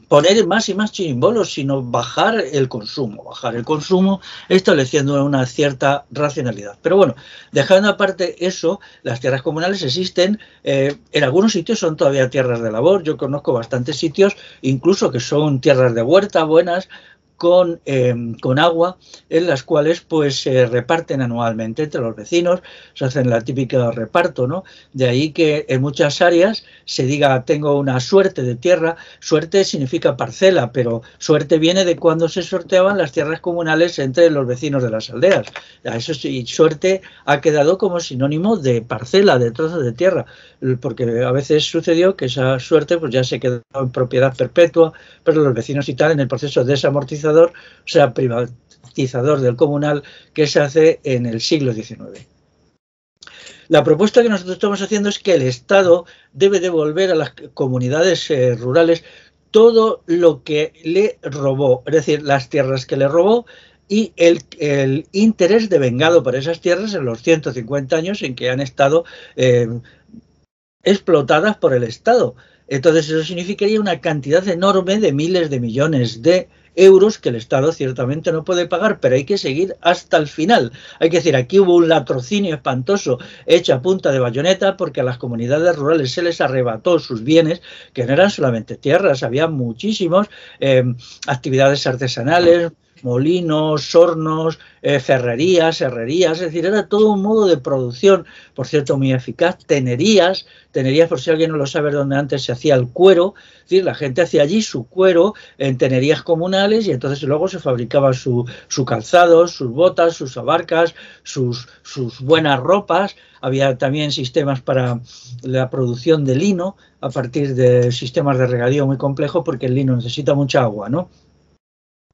poner más y más chirimbolos, sino bajar el consumo, bajar el consumo estableciendo una cierta racionalidad. Pero bueno, dejando aparte eso, las tierras comunales existen, eh, en algunos sitios son todavía tierras de labor, yo conozco bastantes sitios, incluso que son tierras de huerta buenas, con, em, con, agua, en las cuales pues se reparten anualmente entre los vecinos, se hacen la típica reparto, ¿no? De ahí que en muchas áreas se diga tengo una suerte de tierra, suerte significa parcela, pero suerte viene de cuando se sorteaban las tierras comunales entre los vecinos de las aldeas. Eso sí, suerte ha quedado como sinónimo de parcela, de trozo de tierra, porque a veces sucedió que esa suerte pues ya se quedó en propiedad perpetua, pero los vecinos y tal en el proceso de desamortización o sea, privatizador del comunal que se hace en el siglo XIX. La propuesta que nosotros estamos haciendo es que el Estado debe devolver a las comunidades eh, rurales todo lo que le robó, es decir, las tierras que le robó y el, interés de vengado por esas tierras en los 150 años en que han estado eh, explotadas por el Estado. Entonces eso significaría una cantidad enorme de miles de millones de euros que el Estado ciertamente no puede pagar, pero hay que seguir hasta el final. Hay que decir, aquí hubo un latrocinio espantoso hecho a punta de bayoneta porque a las comunidades rurales se les arrebató sus bienes, que no eran solamente tierras, había muchísimos eh, actividades artesanales, molinos, hornos, eh, ferrerías, herrerías, es decir, era todo un modo de producción, por cierto, muy eficaz, tenerías, tenerías, por si alguien no lo sabe, donde antes se hacía el cuero, es decir, la gente hacía allí su cuero en tenerías comunales y entonces luego se fabricaba su, su calzado, sus botas, sus abarcas, sus, sus buenas ropas, había también sistemas para la producción de lino a partir de sistemas de regadío muy complejos porque el lino necesita mucha agua, ¿no?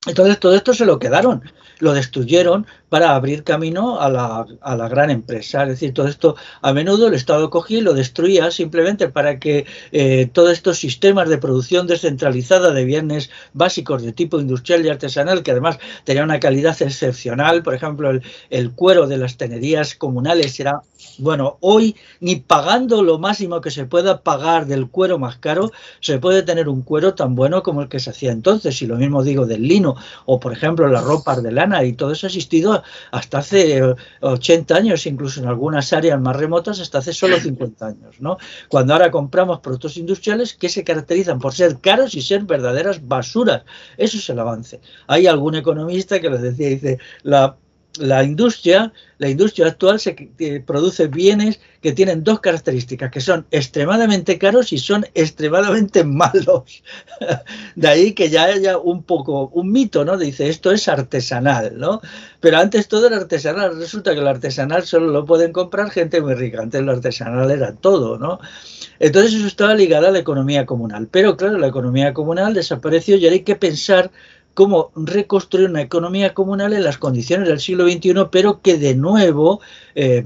Entonces todo esto se lo quedaron, lo destruyeron para abrir camino a la, a la, gran empresa. Es decir, todo esto a menudo el Estado cogía y lo destruía simplemente para que eh, todos estos sistemas de producción descentralizada de bienes básicos de tipo industrial y artesanal, que además tenía una calidad excepcional, por ejemplo, el, el cuero de las tenerías comunales era, bueno, hoy ni pagando lo máximo que se pueda pagar del cuero más caro, se puede tener un cuero tan bueno como el que se hacía entonces. Y lo mismo digo del lino o por ejemplo las ropas de lana y todo eso ha existido hasta hace 80 años, incluso en algunas áreas más remotas hasta hace solo [CLEARS THROAT] 50 años, ¿no? Cuando ahora compramos productos industriales que se caracterizan por ser caros y ser verdaderas basuras. Eso es el avance. Hay algún economista que lo decía, dice, la la industria, la industria actual se produce bienes que tienen dos características, que son extremadamente caros y son extremadamente [LAUGHS] malos. De ahí que ya haya un poco un mito, ¿no? Dice, esto es artesanal, ¿no? Pero antes todo era artesanal. Resulta que lo artesanal solo lo pueden comprar gente muy rica. Antes lo artesanal era todo, ¿no? Entonces eso estaba ligado a la economía comunal. Pero claro, la economía comunal desapareció y ahora hay que pensar cómo reconstruir una economía comunal en las condiciones del siglo XXI, pero que de nuevo eh,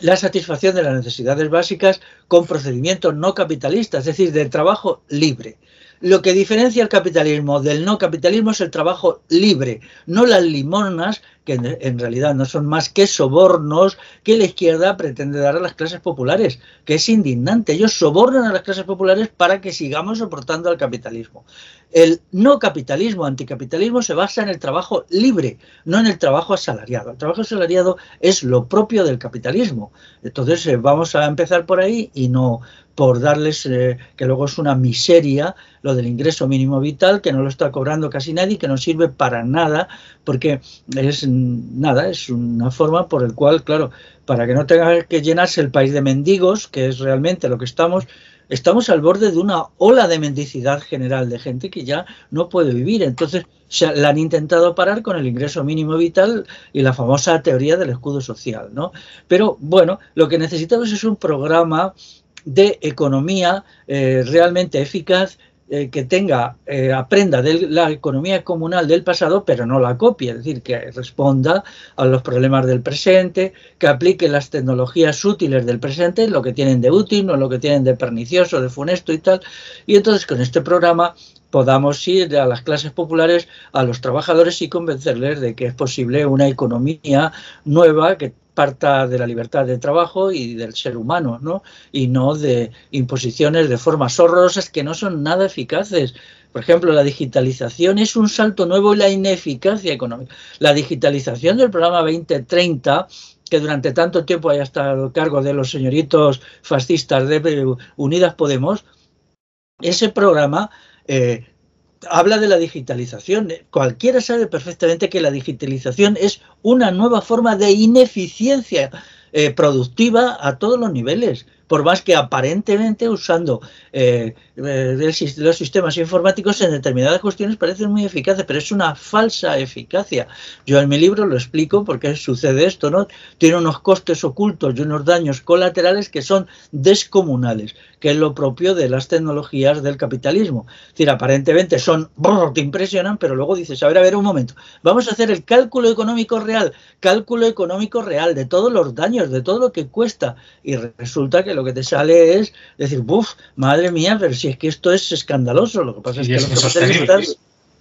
la satisfacción de las necesidades básicas con procedimientos no capitalistas, es decir, del trabajo libre. Lo que diferencia el capitalismo del no capitalismo es el trabajo libre, no las limonas, que en realidad no son más que sobornos que la izquierda pretende dar a las clases populares, que es indignante. Ellos sobornan a las clases populares para que sigamos soportando al capitalismo. El no capitalismo, anticapitalismo, se basa en el trabajo libre, no en el trabajo asalariado. El trabajo asalariado es lo propio del capitalismo. Entonces eh, vamos a empezar por ahí y no por darles, eh, que luego es una miseria, lo del ingreso mínimo vital, que no lo está cobrando casi nadie, que no sirve para nada, porque es nada, es una forma por el cual, claro, para que no tenga que llenarse el país de mendigos, que es realmente lo que estamos, estamos al borde de una ola de mendicidad general de gente que ya no puede vivir. Entonces, se la han intentado parar con el ingreso mínimo vital y la famosa teoría del escudo social, ¿no? Pero bueno, lo que necesitamos es un programa de economía eh, realmente eficaz eh, que tenga, eh, aprenda de la economía comunal del pasado, pero no la copie, es decir, que responda a los problemas del presente, que aplique las tecnologías útiles del presente, lo que tienen de útil, no lo que tienen de pernicioso, de funesto y tal. Y entonces con este programa podamos ir a las clases populares, a los trabajadores y convencerles de que es posible una economía nueva que parta de la libertad de trabajo y del ser humano, ¿no? Y no de imposiciones de formas horrorosas que no son nada eficaces. Por ejemplo, la digitalización es un salto nuevo en la ineficacia económica. La digitalización del programa 2030 que durante tanto tiempo haya estado a cargo de los señoritos fascistas de Unidas Podemos, ese programa eh, habla de la digitalización. Cualquiera sabe perfectamente que la digitalización es una nueva forma de ineficiencia eh, productiva a todos los niveles por más que aparentemente usando eh, los sistemas informáticos en determinadas cuestiones parecen muy eficaces, pero es una falsa eficacia. Yo en mi libro lo explico porque sucede esto, ¿no? Tiene unos costes ocultos y unos daños colaterales que son descomunales, que es lo propio de las tecnologías del capitalismo. Es decir, aparentemente son, te impresionan, pero luego dices, a ver, a ver, un momento, vamos a hacer el cálculo económico real, cálculo económico real de todos los daños, de todo lo que cuesta, y resulta que lo que te sale es decir, buf, madre mía, pero si es que esto es escandaloso. Lo que pasa es que
es insostenible,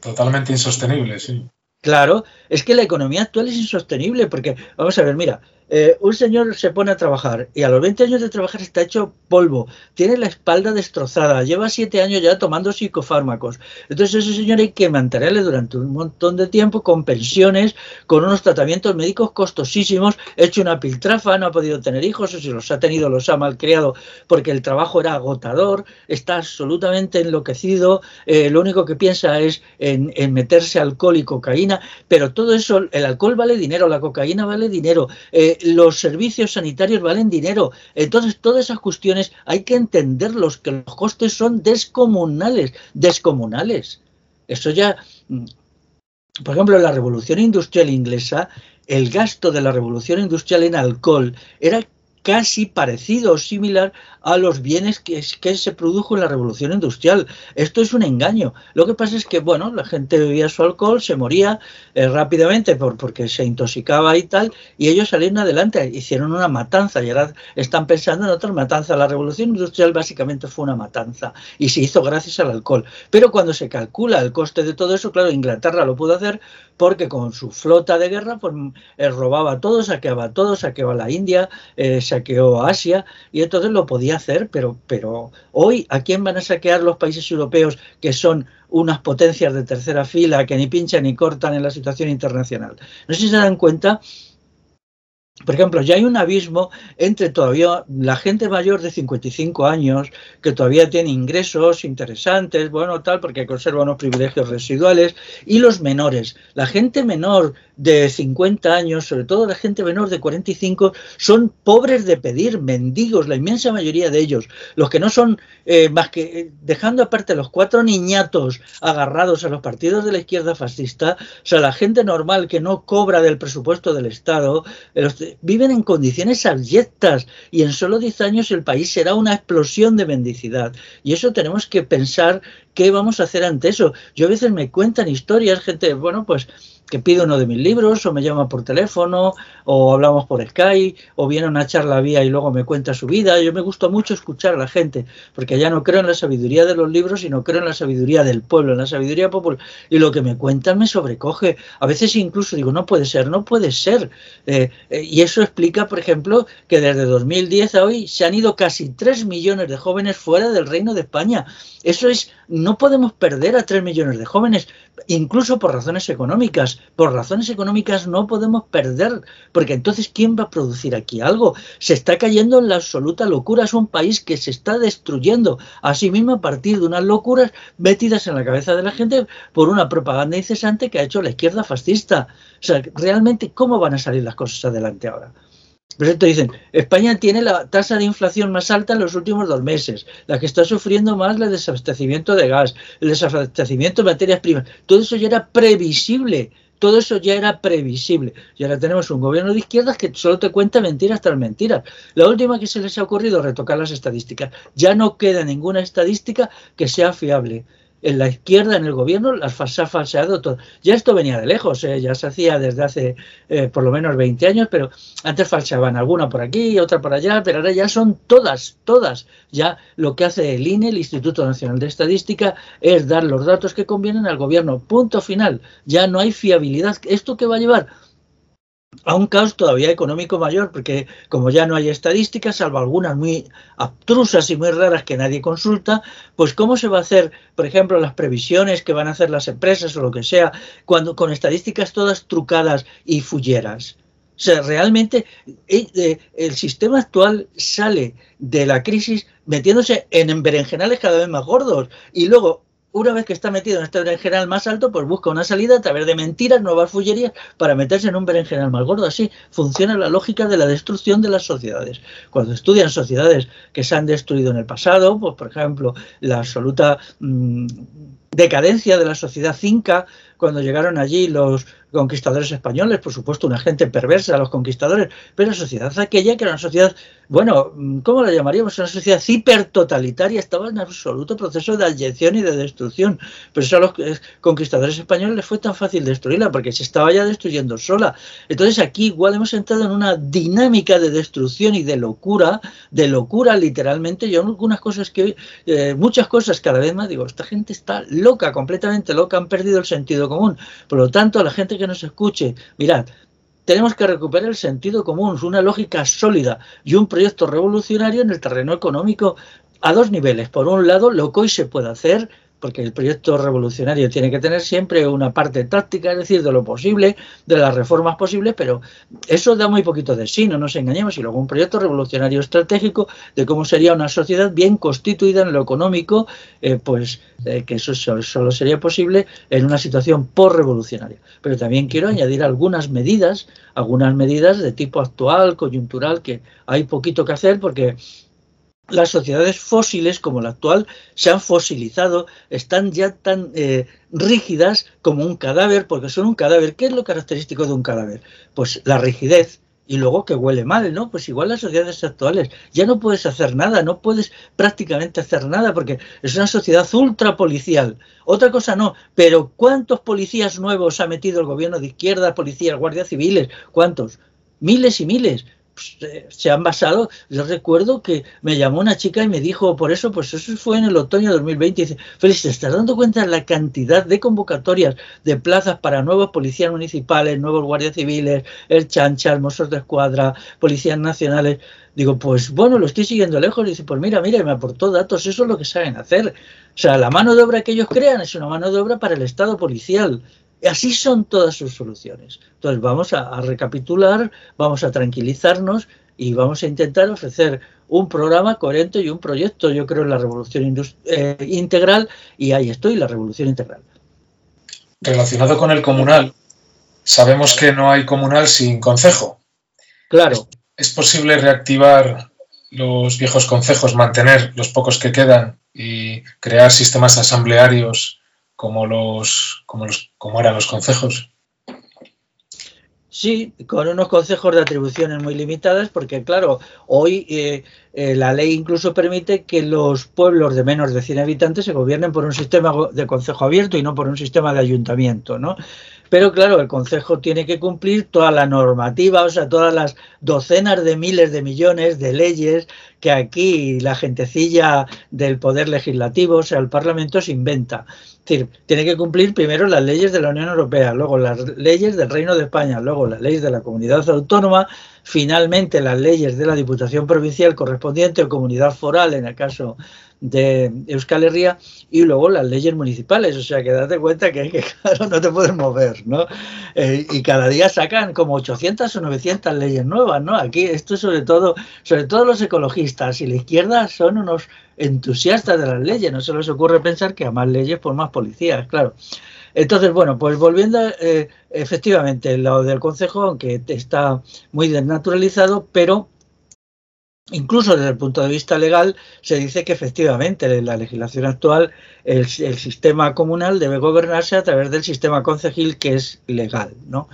totalmente insostenible, sí.
Claro, es que la economía actual es insostenible porque, vamos a ver, mira, eh, un señor se pone a trabajar y a los 20 años de trabajar está hecho polvo, tiene la espalda destrozada, lleva 7 años ya tomando psicofármacos. Entonces ese señor hay que mantenerle durante un montón de tiempo con pensiones, con unos tratamientos médicos costosísimos, hecho una piltrafa, no ha podido tener hijos, o si los ha tenido los ha malcriado porque el trabajo era agotador, está absolutamente enloquecido, eh, lo único que piensa es en, meterse alcohol y cocaína, pero todo eso, el alcohol vale dinero, la cocaína vale dinero. Eh, los servicios sanitarios valen dinero. Entonces, todas esas cuestiones hay que entenderlos, que los costes son descomunales, descomunales. Eso ya, mm, por ejemplo, la revolución industrial inglesa, el gasto de la revolución industrial en alcohol era casi parecido o similar a los bienes que, que, se produjo en la revolución industrial. Esto es un engaño. Lo que pasa es que, bueno, la gente bebía su alcohol, se moría eh, rápidamente por, porque se intoxicaba y tal, y ellos salieron adelante, hicieron una matanza y ahora están pensando en otra matanza. La revolución industrial básicamente fue una matanza y se hizo gracias al alcohol. Pero cuando se calcula el coste de todo eso, claro, Inglaterra lo pudo hacer porque con su flota de guerra pues, eh, robaba todo, saqueaba todo, saqueaba la India, eh, saqueó Asia y entonces lo podía hacer, pero, pero hoy ¿a quién van a saquear los países europeos que son unas potencias de tercera fila que ni pinchan ni cortan en la situación internacional? No sé si se dan cuenta por ejemplo, ya hay un abismo entre todavía la gente mayor de 55 años que todavía tiene ingresos interesantes, bueno, tal, porque conserva unos privilegios residuales, y los menores. La gente menor de 50 años, sobre todo la gente menor de 45, son pobres de pedir, mendigos, la inmensa mayoría de ellos. Los que no son eh, más que, eh, dejando aparte los cuatro niñatos agarrados a los partidos de la izquierda fascista, o sea, la gente normal que no cobra del presupuesto del Estado, viven en condiciones abyectas y en solo 10 años el país será una explosión de mendicidad. Y eso tenemos que pensar qué vamos a hacer ante eso. Yo a veces me cuentan historias, gente, bueno, pues que pide uno de mis libros o me llama por teléfono o hablamos por Skype o viene una charla vía y luego me cuenta su vida. Yo me gusta mucho escuchar a la gente porque ya no creo en la sabiduría de los libros, sino creo en la sabiduría del pueblo, en la sabiduría popular. Y lo que me cuentan me sobrecoge. A veces incluso digo, no puede ser, no puede ser. Eh, eh, y eso explica, por ejemplo, que desde 2010 a hoy se han ido casi 3 millones de jóvenes fuera del Reino de España. Eso es, no podemos perder a 3 millones de jóvenes, incluso por razones económicas. Por razones económicas no podemos perder, porque entonces ¿quién va a producir aquí algo? Se está cayendo en la absoluta locura. Es un país que se está destruyendo a sí mismo a partir de unas locuras metidas en la cabeza de la gente por una propaganda incesante que ha hecho la izquierda fascista. O sea, realmente, ¿cómo van a salir las cosas adelante ahora? Por eso dicen, España tiene la tasa de inflación más alta en los últimos dos meses, la que está sufriendo más el desabastecimiento de gas, el desabastecimiento de materias primas. Todo eso ya era previsible, todo eso ya era previsible. Y ahora tenemos un gobierno de izquierdas que solo te cuenta mentiras tras mentiras. La última que se les ha ocurrido retocar las estadísticas. Ya no queda ninguna estadística que sea fiable en la izquierda, en el gobierno, las se ha falseado todo. Ya esto venía de lejos, ¿eh? ya se hacía desde hace eh, por lo menos 20 años, pero antes falseaban alguna por aquí, otra por allá, pero ahora ya son todas, todas. Ya lo que hace el INE, el Instituto Nacional de Estadística, es dar los datos que convienen al gobierno. Punto final. Ya no hay fiabilidad. ¿Esto qué va a llevar? A un caos todavía económico mayor, porque como ya no hay estadísticas, salvo algunas muy abstrusas y muy raras que nadie consulta, pues cómo se va a hacer, por ejemplo, las previsiones que van a hacer las empresas o lo que sea, cuando con estadísticas todas trucadas y fulleras. O sea, realmente eh, eh, el sistema actual sale de la crisis metiéndose en berenjenales cada vez más gordos y luego una vez que está metido en este berenjenal más alto, pues busca una salida a través de mentiras, nuevas fullerías, para meterse en un berenjenal más gordo. Así funciona la lógica de la destrucción de las sociedades. Cuando estudian sociedades que se han destruido en el pasado, pues por ejemplo, la absoluta mm, decadencia de la sociedad cinca, cuando llegaron allí los conquistadores españoles, por supuesto, una gente perversa, los conquistadores, pero la sociedad aquella que era una sociedad, bueno, ¿cómo la llamaríamos? Una sociedad hipertotalitaria, estaba en absoluto proceso de adyección y de destrucción. Pero eso a los conquistadores españoles les fue tan fácil destruirla, porque se estaba ya destruyendo sola. Entonces aquí igual hemos entrado en una dinámica de destrucción y de locura, de locura literalmente. Yo algunas cosas que, eh, muchas cosas cada vez más digo, esta gente está loca, completamente loca, han perdido el sentido común. Por lo tanto, la gente que nos escuche, mirad, tenemos que recuperar el sentido común, una lógica sólida y un proyecto revolucionario en el terreno económico a dos niveles. Por un lado, lo que hoy se puede hacer, porque el proyecto revolucionario tiene que tener siempre una parte táctica, es decir, de lo posible, de las reformas posibles, pero eso da muy poquito de sí, no nos engañemos, y luego un proyecto revolucionario estratégico de cómo sería una sociedad bien constituida en lo económico, eh, pues eh, que eso solo sería posible en una situación post-revolucionaria. Pero también quiero añadir algunas medidas, algunas medidas de tipo actual, coyuntural, que hay poquito que hacer porque las sociedades fósiles como la actual se han fosilizado, están ya tan eh, rígidas como un cadáver, porque son un cadáver. ¿Qué es lo característico de un cadáver? Pues la rigidez y luego que huele mal, ¿no? Pues igual las sociedades actuales ya no puedes hacer nada, no puedes prácticamente hacer nada porque es una sociedad ultra policial. Otra cosa no, pero ¿cuántos policías nuevos ha metido el gobierno de izquierda, policías, guardias civiles? ¿Cuántos? Miles y miles se han basado, yo recuerdo que me llamó una chica y me dijo, por eso, pues eso fue en el otoño de 2020, y dice, Félix, ¿te estás dando cuenta de la cantidad de convocatorias de plazas para nuevos policías municipales, nuevos guardias civiles, el chancha, el de Escuadra, policías nacionales? Digo, pues bueno, lo estoy siguiendo lejos. Y dice, pues mira, mira, me aportó datos, eso es lo que saben hacer. O sea, la mano de obra que ellos crean es una mano de obra para el Estado policial. Así son todas sus soluciones. Entonces vamos a, recapitular, vamos a tranquilizarnos y vamos a intentar ofrecer un programa coherente y un proyecto, yo creo, en la revolución eh, integral y ahí estoy, la revolución integral.
Relacionado con el comunal, sabemos que no hay comunal sin concejo.
Claro.
¿Es posible reactivar los viejos concejos, mantener los pocos que quedan y crear sistemas asamblearios como los, como los, como eran los concejos.
Sí, con unos consejos de atribuciones muy limitadas, porque claro, hoy eh, eh, la ley incluso permite que los pueblos de menos de 100 habitantes se gobiernen por un sistema de consejo abierto y no por un sistema de ayuntamiento, ¿no? Pero claro, el Consejo tiene que cumplir toda la normativa, o sea, todas las docenas de miles de millones de leyes que aquí la gentecilla del Poder Legislativo, o sea, el Parlamento, se inventa. Es decir, tiene que cumplir primero las leyes de la Unión Europea, luego las leyes del Reino de España, luego las leyes de la comunidad autónoma, finalmente las leyes de la Diputación Provincial correspondiente o comunidad foral en el caso de Euskal Herria y luego las leyes municipales, o sea que date cuenta que, que [LAUGHS] claro, no te puedes mover, ¿no? Eh, y cada día sacan como 800 o 900 leyes nuevas, ¿no? Aquí esto sobre todo, sobre todo los ecologistas y la izquierda son unos entusiastas de las leyes, no se les ocurre pensar que a más leyes por más policías, claro. Entonces, bueno, pues volviendo, eh, efectivamente, lo del Consejo, aunque está muy desnaturalizado, pero Incluso desde el punto de vista legal se dice que efectivamente en la legislación actual el, sistema comunal debe gobernarse a través del sistema concejil que es legal. ¿no?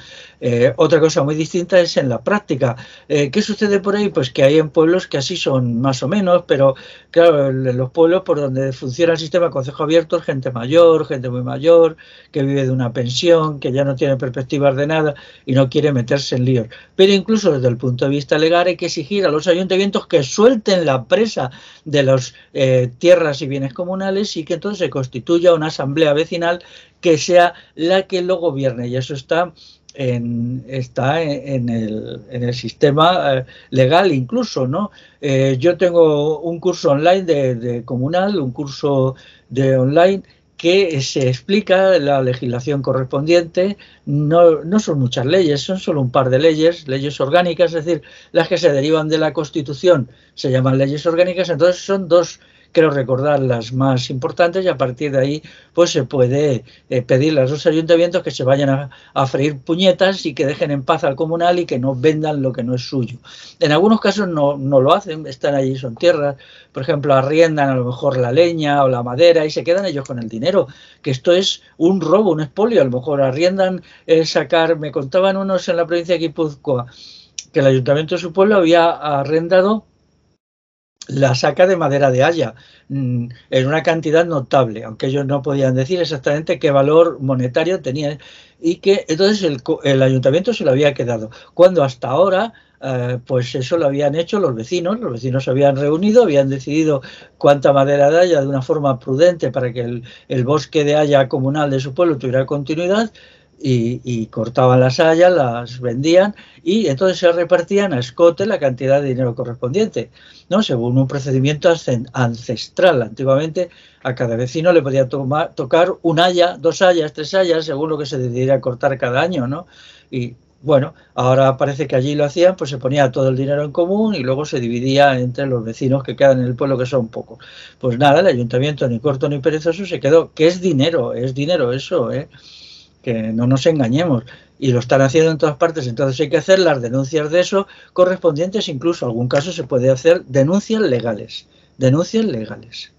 Eh, otra cosa muy distinta es en la práctica. Eh, ¿Qué sucede por ahí? Pues que hay en pueblos que así son más o menos, pero claro, en los pueblos por donde funciona el sistema consejo abierto gente mayor, gente muy mayor, que vive de una pensión, que ya no tiene perspectivas de nada y no quiere meterse en líos. Pero incluso desde el punto de vista legal hay que exigir a los ayuntamientos que suelten la presa de las eh, tierras y bienes comunales y que entonces se constituya una asamblea vecinal que sea la que lo gobierne. Y eso está está en el, sistema eh, legal incluso, ¿no? Eh, yo tengo un curso online de, comunal, un curso de online que se explica la legislación correspondiente, no, no, son muchas leyes, son solo un par de leyes, leyes orgánicas, es decir, las que se derivan de la Constitución se llaman leyes orgánicas, entonces son dos Quiero recordar las más importantes y a partir de ahí pues se puede eh, pedirle a los ayuntamientos que se vayan a, freír puñetas y que dejen en paz al comunal y que no vendan lo que no es suyo. En algunos casos no, no lo hacen, están allí, son tierras, por ejemplo, arriendan a lo mejor la leña o la madera y se quedan ellos con el dinero, que esto es un robo, un expolio, a lo mejor arriendan eh, sacar, me contaban unos en la provincia de Guipúzcoa, que el ayuntamiento de su pueblo había arrendado la saca de madera de haya mm, en una cantidad notable, aunque ellos no podían decir exactamente qué valor monetario tenía y que entonces el, ayuntamiento se lo había quedado, cuando hasta ahora eh, pues eso lo habían hecho los vecinos, los vecinos se habían reunido, habían decidido cuánta madera de haya de una forma prudente para que el, el bosque de haya comunal de su pueblo tuviera continuidad y, cortaban las hayas, las vendían y entonces se repartían a escote la cantidad de dinero correspondiente, ¿no? Según un procedimiento ancestral. Antiguamente a cada vecino le podía tomar, tocar un haya, dos hayas, tres hayas, según lo que se decidiera cortar cada año, ¿no? Y bueno, ahora parece que allí lo hacían, pues se ponía todo el dinero en común y luego se dividía entre los vecinos que quedan en el pueblo, que son pocos. Pues nada, el ayuntamiento ni corto ni perezoso se quedó, que es dinero, es dinero eso, ¿eh? Que no nos engañemos. Y lo están haciendo en todas partes, entonces hay que hacer las denuncias de eso correspondientes, incluso en algún caso se puede hacer denuncias legales, denuncias legales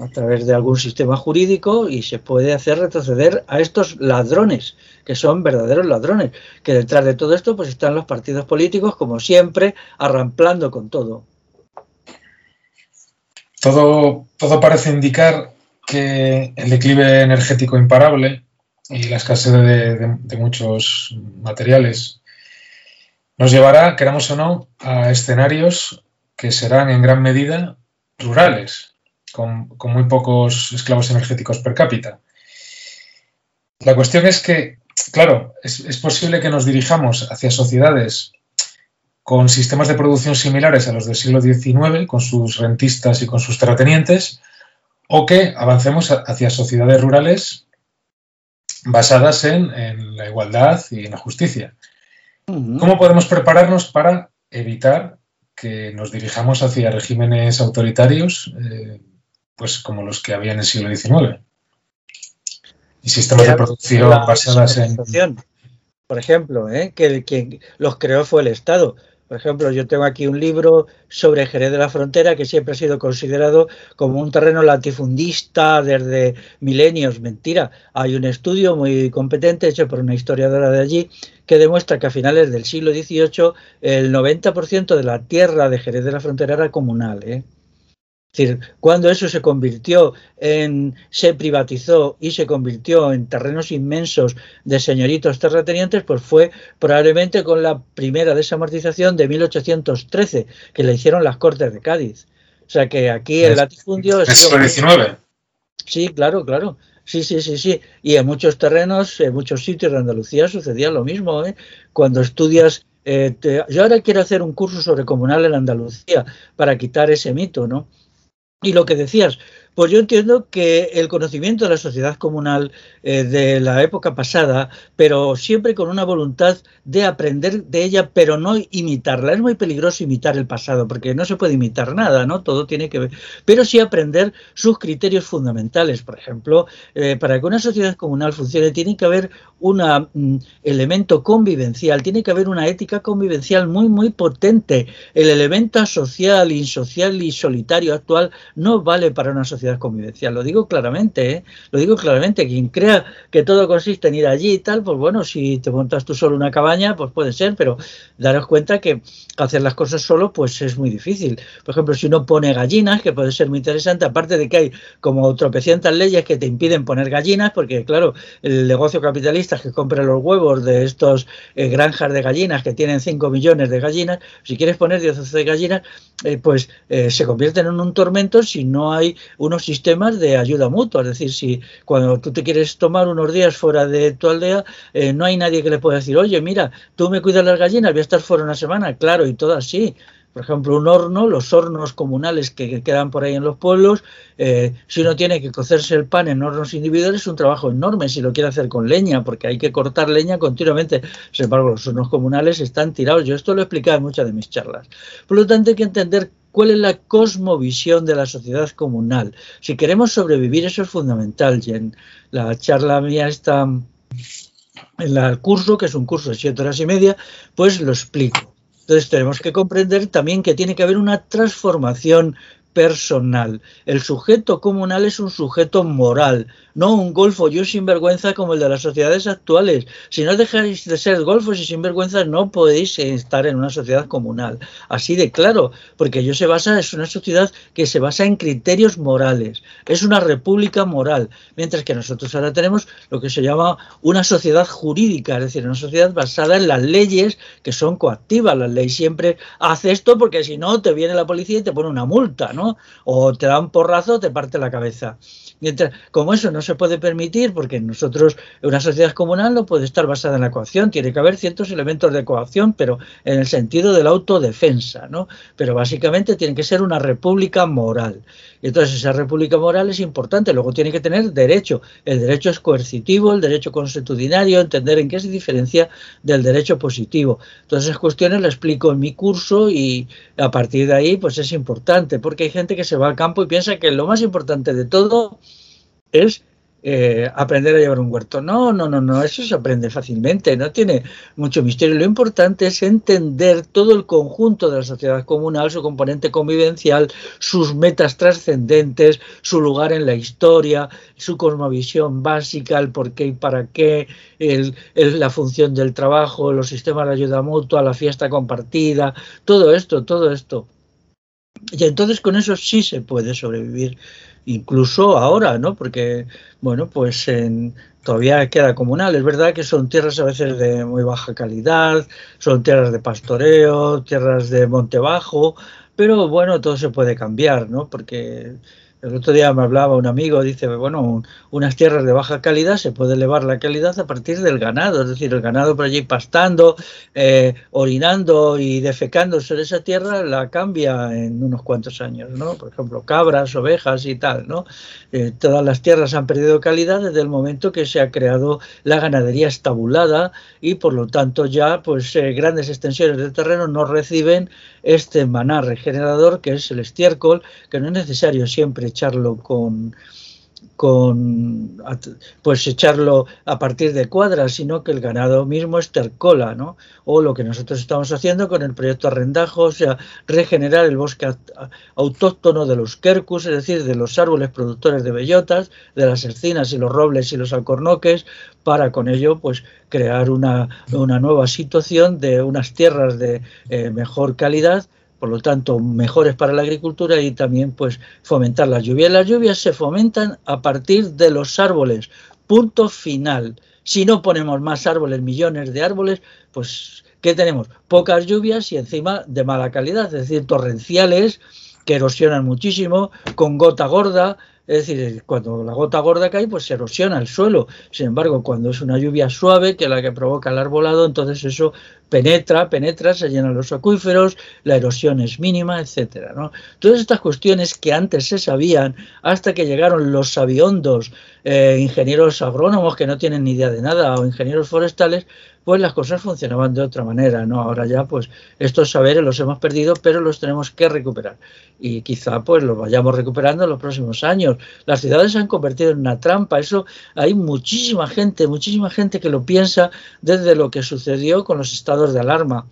a través de algún sistema jurídico y se puede hacer retroceder a estos ladrones, que son verdaderos ladrones, que detrás de todo esto pues están los partidos políticos, como siempre, arramplando con todo.
Todo, todo parece indicar que el declive energético imparable y la escasez de, muchos materiales nos llevará, queramos o no, a escenarios que serán en gran medida rurales, con, muy pocos esclavos energéticos per cápita. La cuestión es que, claro, es, posible que nos dirijamos hacia sociedades con sistemas de producción similares a los del siglo XIX, con sus rentistas y con sus terratenientes, o que avancemos hacia sociedades rurales basadas en, la igualdad y en la justicia. ¿Cómo podemos prepararnos para evitar que nos dirijamos hacia regímenes autoritarios, eh, pues como los que había en el siglo XIX? Y sistemas de producción basadas en...
Por ejemplo, ¿eh? que quien los creó fue el Estado. Por ejemplo, yo tengo aquí un libro sobre Jerez de la Frontera que siempre ha sido considerado como un terreno latifundista desde milenios. Mentira. Hay un estudio muy competente hecho por una historiadora de allí que demuestra que a finales del siglo XVIII el 90% de la tierra de Jerez de la Frontera era comunal. ¿eh? Es decir, cuando eso se convirtió en, se privatizó y se convirtió en terrenos inmensos de señoritos terratenientes, pues fue probablemente con la primera desamortización de 1813, que le hicieron las Cortes de Cádiz. O sea que aquí el latifundio...
Es siglo XIX.
Sí, claro, claro. Sí, sí, sí, sí. Y en muchos terrenos, en muchos sitios de Andalucía sucedía lo mismo. ¿eh? Cuando estudias... Eh, yo ahora quiero hacer un curso sobre comunal en Andalucía para quitar ese mito, ¿no? Y lo que decías, pues yo entiendo que el conocimiento de la sociedad comunal eh, de la época pasada, pero siempre con una voluntad de aprender de ella, pero no imitarla. Es muy peligroso imitar el pasado, porque no se puede imitar nada, ¿no? Todo tiene que ver. Pero sí aprender sus criterios fundamentales. Por ejemplo, eh, para que una sociedad comunal funcione, tiene que haber un mm, elemento convivencial, tiene que haber una ética convivencial muy, muy potente. El elemento social, insocial y solitario actual no vale para una sociedad convivencial. Lo digo claramente, ¿eh? lo digo claramente. Quien crea que todo consiste en ir allí y tal, pues bueno, si te montas tú solo una cabaña, pues puede ser, pero daros cuenta que hacer las cosas solo, pues es muy difícil. Por ejemplo, si uno pone gallinas, que puede ser muy interesante, aparte de que hay como tropecientas leyes que te impiden poner gallinas, porque claro, el negocio capitalista es que compra los huevos de estos eh, granjas de gallinas que tienen 5 millones de gallinas, si quieres poner 10 o 12 gallinas, eh, pues se convierten en un tormento si no hay un unos sistemas de ayuda mutua. Es decir, si cuando tú te quieres tomar unos días fuera de tu aldea, eh, no hay nadie que le pueda decir, oye, mira, tú me cuidas las gallinas, voy a estar fuera una semana. Claro, y todo así por ejemplo, un horno, los hornos comunales que quedan por ahí en los pueblos, eh, si uno tiene que cocerse el pan en hornos individuales es un trabajo enorme si lo quiere hacer con leña, porque hay que cortar leña continuamente. Sin embargo, los hornos comunales están tirados. Yo esto lo he explicado en muchas de mis charlas. Por lo tanto, hay que entender cuál es la cosmovisión de la sociedad comunal. Si queremos sobrevivir, eso es fundamental. Y en la charla mía está en el curso, que es un curso de siete horas y media, pues lo explico. Entonces tenemos que comprender también que tiene que haber una transformación personal. El sujeto comunal es un sujeto moral, no un golfo yo sinvergüenza como el de las sociedades actuales. Si no dejáis de ser golfos y sinvergüenzas, no podéis estar en una sociedad comunal. Así de claro, porque ello se basa, es una sociedad que se basa en criterios morales, es una república moral, mientras que nosotros ahora tenemos lo que se llama una sociedad jurídica, es decir, una sociedad basada en las leyes que son coactivas. La ley siempre hace esto porque si no te viene la policía y te pone una multa, ¿no? O te da un porrazo, te parte la cabeza. Mientras, como eso no se puede permitir, porque nosotros, una sociedad comunal no puede estar basada en la coacción, tiene que haber ciertos elementos de coacción, pero en el sentido de la autodefensa, ¿no? Pero básicamente tiene que ser una república moral. Entonces esa república moral es importante, luego tiene que tener derecho. El derecho es coercitivo, el derecho consuetudinario, entender en qué se diferencia del derecho positivo. Todas esas cuestiones las explico en mi curso y a partir de ahí pues es importante, porque hay gente que se va al campo y piensa que lo más importante de todo es eh, aprender a llevar un huerto. No, no, no, no, eso se aprende fácilmente, no tiene mucho misterio. Lo importante es entender todo el conjunto de la sociedad comunal, su componente convivencial, sus metas trascendentes, su lugar en la historia, su cosmovisión básica, el por qué y para qué, la función del trabajo, los sistemas de ayuda mutua, la fiesta compartida, todo esto, todo esto. Y entonces con eso sí se puede sobrevivir incluso ahora, ¿no? Porque, bueno, pues en, todavía queda comunal. Es verdad que son tierras a veces de muy baja calidad, son tierras de pastoreo, tierras de monte bajo, pero bueno, todo se puede cambiar, ¿no? Porque el otro día me hablaba un amigo, dice, bueno, unas tierras de baja calidad se puede elevar la calidad a partir del ganado, es decir, el ganado por allí pastando, eh, orinando y defecando sobre esa tierra la cambia en unos cuantos años, ¿no? Por ejemplo, cabras, ovejas y tal, ¿no? Eh, todas las tierras han perdido calidad desde el momento que se ha creado la ganadería estabulada y por lo tanto ya pues eh, grandes extensiones de terreno no reciben este maná regenerador que es el estiércol, que no es necesario siempre echarlo con, con pues echarlo a partir de cuadras, sino que el ganado mismo estercola, ¿no? O lo que nosotros estamos haciendo con el proyecto Arrendajo, o sea, regenerar el bosque autóctono de los quercus, es decir, de los árboles productores de bellotas, de las encinas y los robles y los alcornoques, para con ello, pues, crear una, una nueva situación de unas tierras de eh, mejor calidad por lo tanto mejores para la agricultura y también pues fomentar las lluvias. Las lluvias se fomentan a partir de los árboles, punto final. Si no ponemos más árboles, millones de árboles, pues ¿qué tenemos? Pocas lluvias y encima de mala calidad, es decir, torrenciales que erosionan muchísimo, con gota gorda, es decir, cuando la gota gorda cae, pues se erosiona el suelo. Sin embargo, cuando es una lluvia suave, que es la que provoca el arbolado, entonces eso penetra, penetra, se llenan los acuíferos, la erosión es mínima, etcétera. ¿no? Todas estas cuestiones que antes se sabían, hasta que llegaron los sabiondos, eh, ingenieros agrónomos que no tienen ni idea de nada, o ingenieros forestales, pues las cosas funcionaban de otra manera, ¿no? Ahora ya, pues, estos saberes los hemos perdido, pero los tenemos que recuperar. Y quizá, pues, los vayamos recuperando en los próximos años. Las ciudades se han convertido en una trampa. Eso hay muchísima gente, muchísima gente que lo piensa desde lo que sucedió con los estados de alarma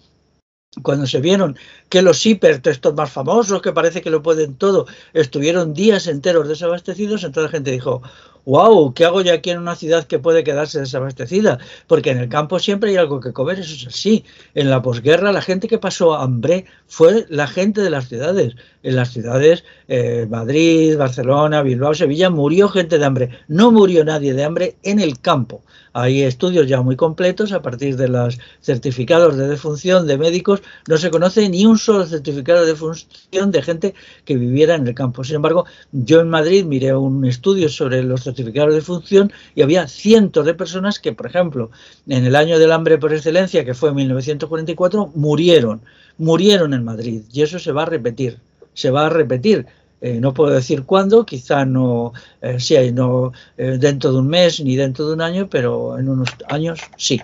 cuando se vieron que los hipertextos más famosos, que parece que lo pueden todo, estuvieron días enteros desabastecidos, entonces la gente dijo, wow, ¿qué hago yo aquí en una ciudad que puede quedarse desabastecida? Porque en el campo siempre hay algo que comer, eso es así. En la posguerra la gente que pasó hambre fue la gente de las ciudades. En las ciudades, eh, Madrid, Barcelona, Bilbao, Sevilla, murió gente de hambre. No murió nadie de hambre en el campo. Hay estudios ya muy completos a partir de los certificados de defunción de médicos. No se conoce ni un solo certificado de defunción de gente que viviera en el campo. Sin embargo, yo en Madrid miré un estudio sobre los certificados de defunción y había cientos de personas que, por ejemplo, en el año del hambre por excelencia, que fue en 1944, murieron. Murieron en Madrid. Y eso se va a repetir. Se va a repetir eh, no puedo decir cuándo, quizá no, eh, no eh, dentro de un mes ni dentro de un año, pero en unos años sí.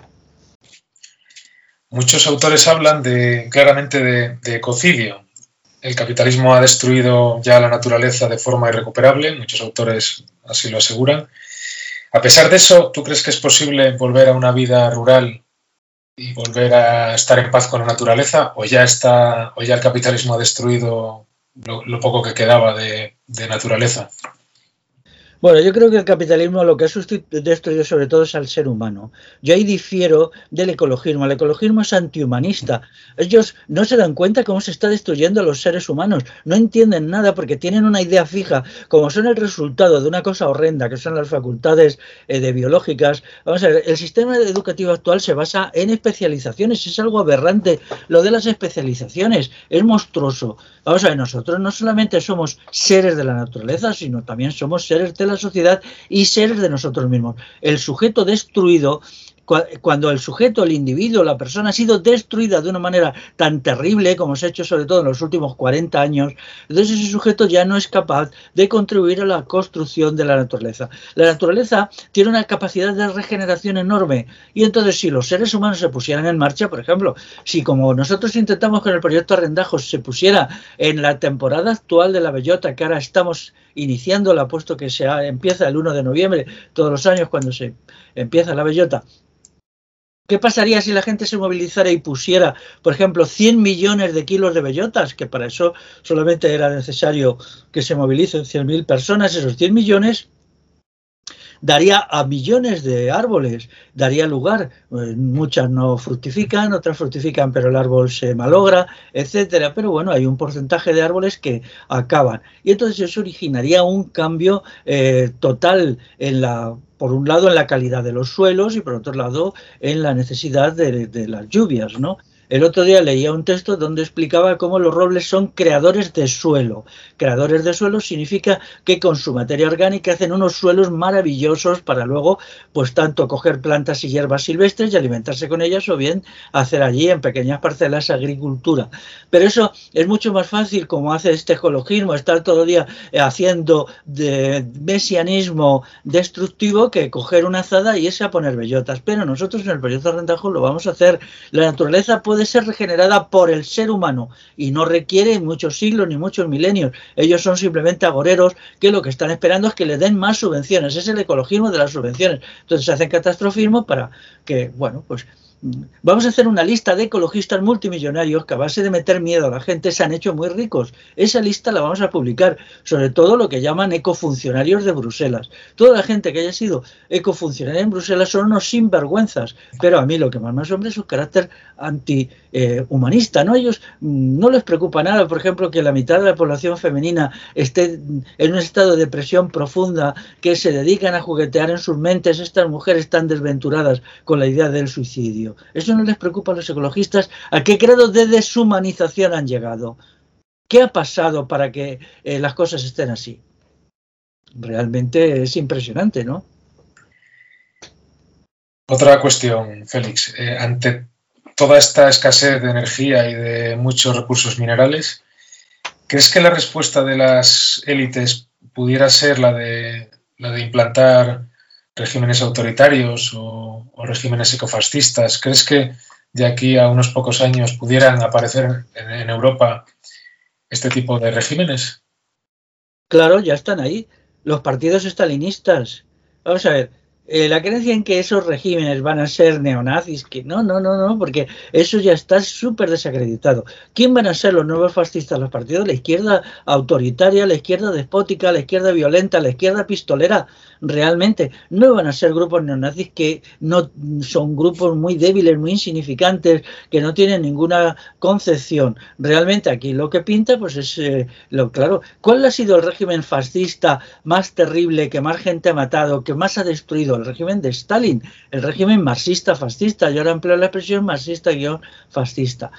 Muchos autores hablan de, claramente de, ecocidio. El capitalismo ha destruido ya la naturaleza de forma irrecuperable, muchos autores así lo aseguran. A pesar de eso, ¿tú crees que es posible volver a una vida rural y volver a estar en paz con la naturaleza? ¿O ya, está, o ya el capitalismo ha destruido lo, poco que quedaba de, naturaleza.
Bueno, yo creo que el capitalismo lo que ha destruido sobre todo es al ser humano. Yo ahí difiero del ecologismo. El ecologismo es antihumanista. Ellos no se dan cuenta cómo se está destruyendo a los seres humanos. No entienden nada porque tienen una idea fija, como son el resultado de una cosa horrenda, que son las facultades eh, biológicas. Vamos a ver, el sistema educativo actual se basa en especializaciones. Es algo aberrante. Lo de las especializaciones es monstruoso. Vamos a ver, nosotros no solamente somos seres de la naturaleza, sino también somos seres de la sociedad y seres de nosotros mismos. El sujeto destruido cuando el sujeto, el individuo, la persona ha sido destruida de una manera tan terrible como se ha hecho sobre todo en los últimos 40 años, entonces ese sujeto ya no es capaz de contribuir a la construcción de la naturaleza. La naturaleza tiene una capacidad de regeneración enorme y entonces si los seres humanos se pusieran en marcha, por ejemplo, si como nosotros intentamos con el proyecto Arrendajos se pusiera en la temporada actual de la bellota, que ahora estamos iniciándola, puesto que se empieza el 1 de noviembre todos los años cuando se empieza la bellota, ¿Qué pasaría si la gente se movilizara y pusiera, por ejemplo, 100 millones de kilos de bellotas? Que para eso solamente era necesario que se movilicen 100.000 personas. Esos 100 millones daría a millones de árboles, daría lugar. Eh, muchas no fructifican, otras fructifican, pero el árbol se malogra, etcétera. Pero bueno, hay un porcentaje de árboles que acaban. Y entonces eso originaría un cambio eh, total en la por un lado en la calidad de los suelos y por otro lado en la necesidad de, de las lluvias, ¿no? El otro día leía un texto donde explicaba cómo los robles son creadores de suelo. Creadores de suelo significa que con su materia orgánica hacen unos suelos maravillosos para luego, pues tanto coger plantas y hierbas silvestres y alimentarse con ellas o bien hacer allí en pequeñas parcelas agricultura. Pero eso es mucho más fácil como hace este ecologismo, estar todo el día eh, haciendo mesianismo destructivo que coger una azada y ese a poner bellotas. Pero nosotros en el proyecto Rentajo lo vamos a hacer. La naturaleza puede ser regenerada por el ser humano y no requiere muchos siglos ni muchos milenios. Ellos son simplemente agoreros que lo que están esperando es que le den más subvenciones. Es el ecologismo de las subvenciones. Entonces hacen catastrofismo para que, bueno, pues Vamos a hacer una lista de ecologistas multimillonarios que a base de meter miedo a la gente se han hecho muy ricos. Esa lista la vamos a publicar, sobre todo lo que llaman ecofuncionarios de Bruselas. Toda la gente que haya sido ecofuncionaria en Bruselas son unos sinvergüenzas, pero a mí lo que más me asombra es su carácter antihumanista. ¿no? Ellos mm, no les preocupa nada, por ejemplo, que la mitad de la población femenina esté en un estado de depresión profunda, que se dedican a juguetear en sus mentes estas mujeres tan desventuradas con la idea del suicidio. Eso no les preocupa a los ecologistas. ¿A qué grado de deshumanización han llegado? ¿Qué ha pasado para que eh, las cosas estén así? Realmente es impresionante, ¿no?
Otra cuestión, Félix. Eh, ante toda esta escasez de energía y de muchos recursos minerales, ¿crees que la respuesta de las élites pudiera ser la de, la de implantar regímenes autoritarios o, regímenes ecofascistas. ¿Crees que de aquí a unos pocos años pudieran aparecer en, Europa este tipo de regímenes?
Claro, ya están ahí. Los partidos estalinistas. Vamos a ver, eh, la creencia en que esos regímenes van a ser neonazis, que no, no, no, no, porque eso ya está súper desacreditado. ¿Quién van a ser los nuevos fascistas? Los partidos de la izquierda autoritaria, la izquierda despótica, la izquierda violenta, la izquierda pistolera. Realmente no van a ser grupos neonazis que no son grupos muy débiles, muy insignificantes, que no tienen ninguna concepción. Realmente aquí lo que pinta, pues es eh, lo claro. ¿Cuál ha sido el régimen fascista más terrible, que más gente ha matado, que más ha destruido? El régimen de Stalin, el régimen marxista-fascista. Yo ahora empleo la expresión marxista-fascista.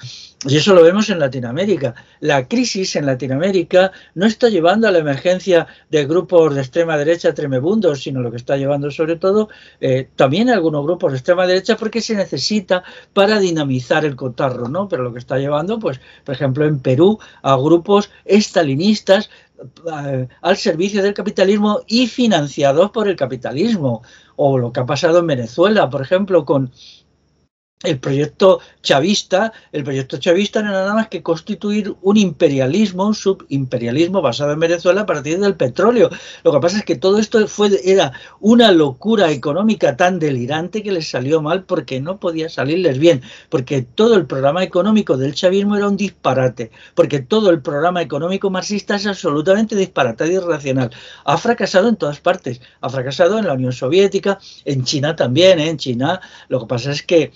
Y eso lo vemos en Latinoamérica. La crisis en Latinoamérica no está llevando a la emergencia de grupos de extrema derecha tremebundos, sino lo que está llevando sobre todo eh, también a algunos grupos de extrema derecha porque se necesita para dinamizar el cotarro, ¿no? Pero lo que está llevando, pues, por ejemplo, en Perú, a grupos estalinistas al servicio del capitalismo y financiados por el capitalismo. O lo que ha pasado en Venezuela, por ejemplo, con el proyecto chavista, el proyecto chavista no era nada más que constituir un imperialismo, un subimperialismo basado en Venezuela a partir del petróleo. Lo que pasa es que todo esto fue, era una locura económica tan delirante que les salió mal porque no podía salirles bien, porque todo el programa económico del chavismo era un disparate, porque todo el programa económico marxista es absolutamente disparatado y irracional. Ha fracasado en todas partes, ha fracasado en la Unión Soviética, en China también, ¿eh? en China lo que pasa es que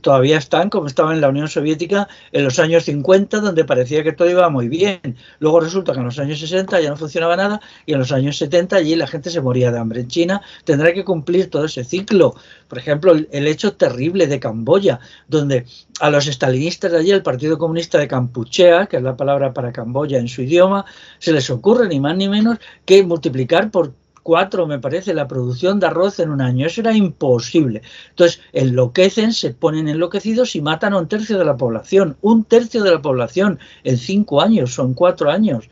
todavía están como estaban en la Unión Soviética en los años 50, donde parecía que todo iba muy bien. Luego resulta que en los años 60 ya no funcionaba nada y en los años 70 allí la gente se moría de hambre. En China tendrá que cumplir todo ese ciclo. Por ejemplo, el, hecho terrible de Camboya, donde a los estalinistas de allí, el Partido Comunista de Campuchea, que es la palabra para Camboya en su idioma, se les ocurre ni más ni menos que multiplicar por cuatro, me parece, la producción de arroz en un año. Eso era imposible. Entonces, enloquecen, se ponen enloquecidos y matan a un tercio de la población. Un tercio de la población en cinco años, son cuatro años.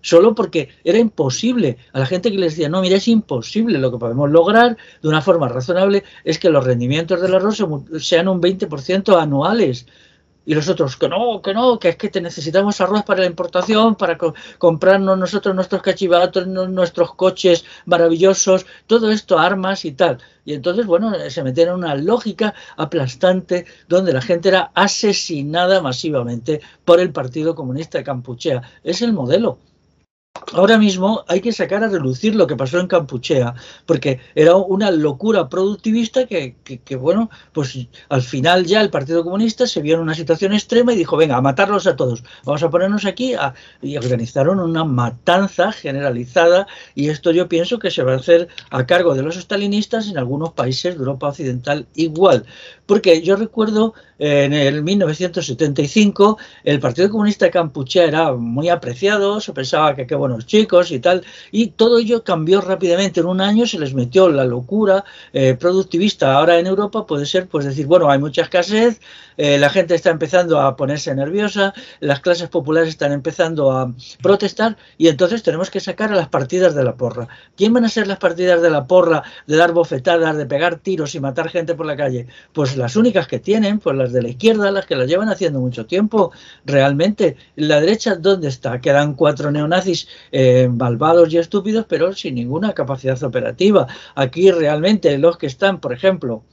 Solo porque era imposible. A la gente que les decía, no, mira, es imposible. Lo que podemos lograr de una forma razonable es que los rendimientos del arroz sean un 20% anuales y los otros que no, que no, que es que te necesitamos arroz para la importación, para comprarnos nosotros nuestros cachivatos, nuestros coches maravillosos, todo esto, armas y tal. Y entonces, bueno, se metieron en una lógica aplastante donde la gente era asesinada masivamente por el Partido Comunista de Campuchea. Es el modelo. Ahora mismo hay que sacar a relucir lo que pasó en Campuchea, porque era una locura productivista que, bueno, pues al final ya el Partido Comunista se vio en una situación extrema y dijo, venga, a matarlos a todos, vamos a ponernos aquí y organizaron una matanza generalizada y esto yo pienso que se va a hacer a cargo de los estalinistas en algunos países de Europa Occidental igual, porque yo recuerdo eh, en el 1975 el Partido Comunista de Campuchea era muy apreciado, se pensaba que qué buenos chicos y tal, y todo ello cambió rápidamente. En un año se les metió la locura eh, productivista. Ahora en Europa puede ser pues decir, bueno, hay mucha escasez, eh, la gente está empezando a ponerse nerviosa, las clases populares están empezando a protestar y entonces tenemos que sacar a las partidas de la porra. ¿Quién van a ser las partidas de la porra de dar bofetadas, de pegar tiros y matar gente por la calle? Pues las únicas que tienen, pues las de la izquierda, las que las llevan haciendo mucho tiempo. Realmente, la derecha, ¿dónde está? Quedan cuatro neonazis eh, malvados y estúpidos, pero sin ninguna capacidad operativa. Aquí realmente los que están, por ejemplo,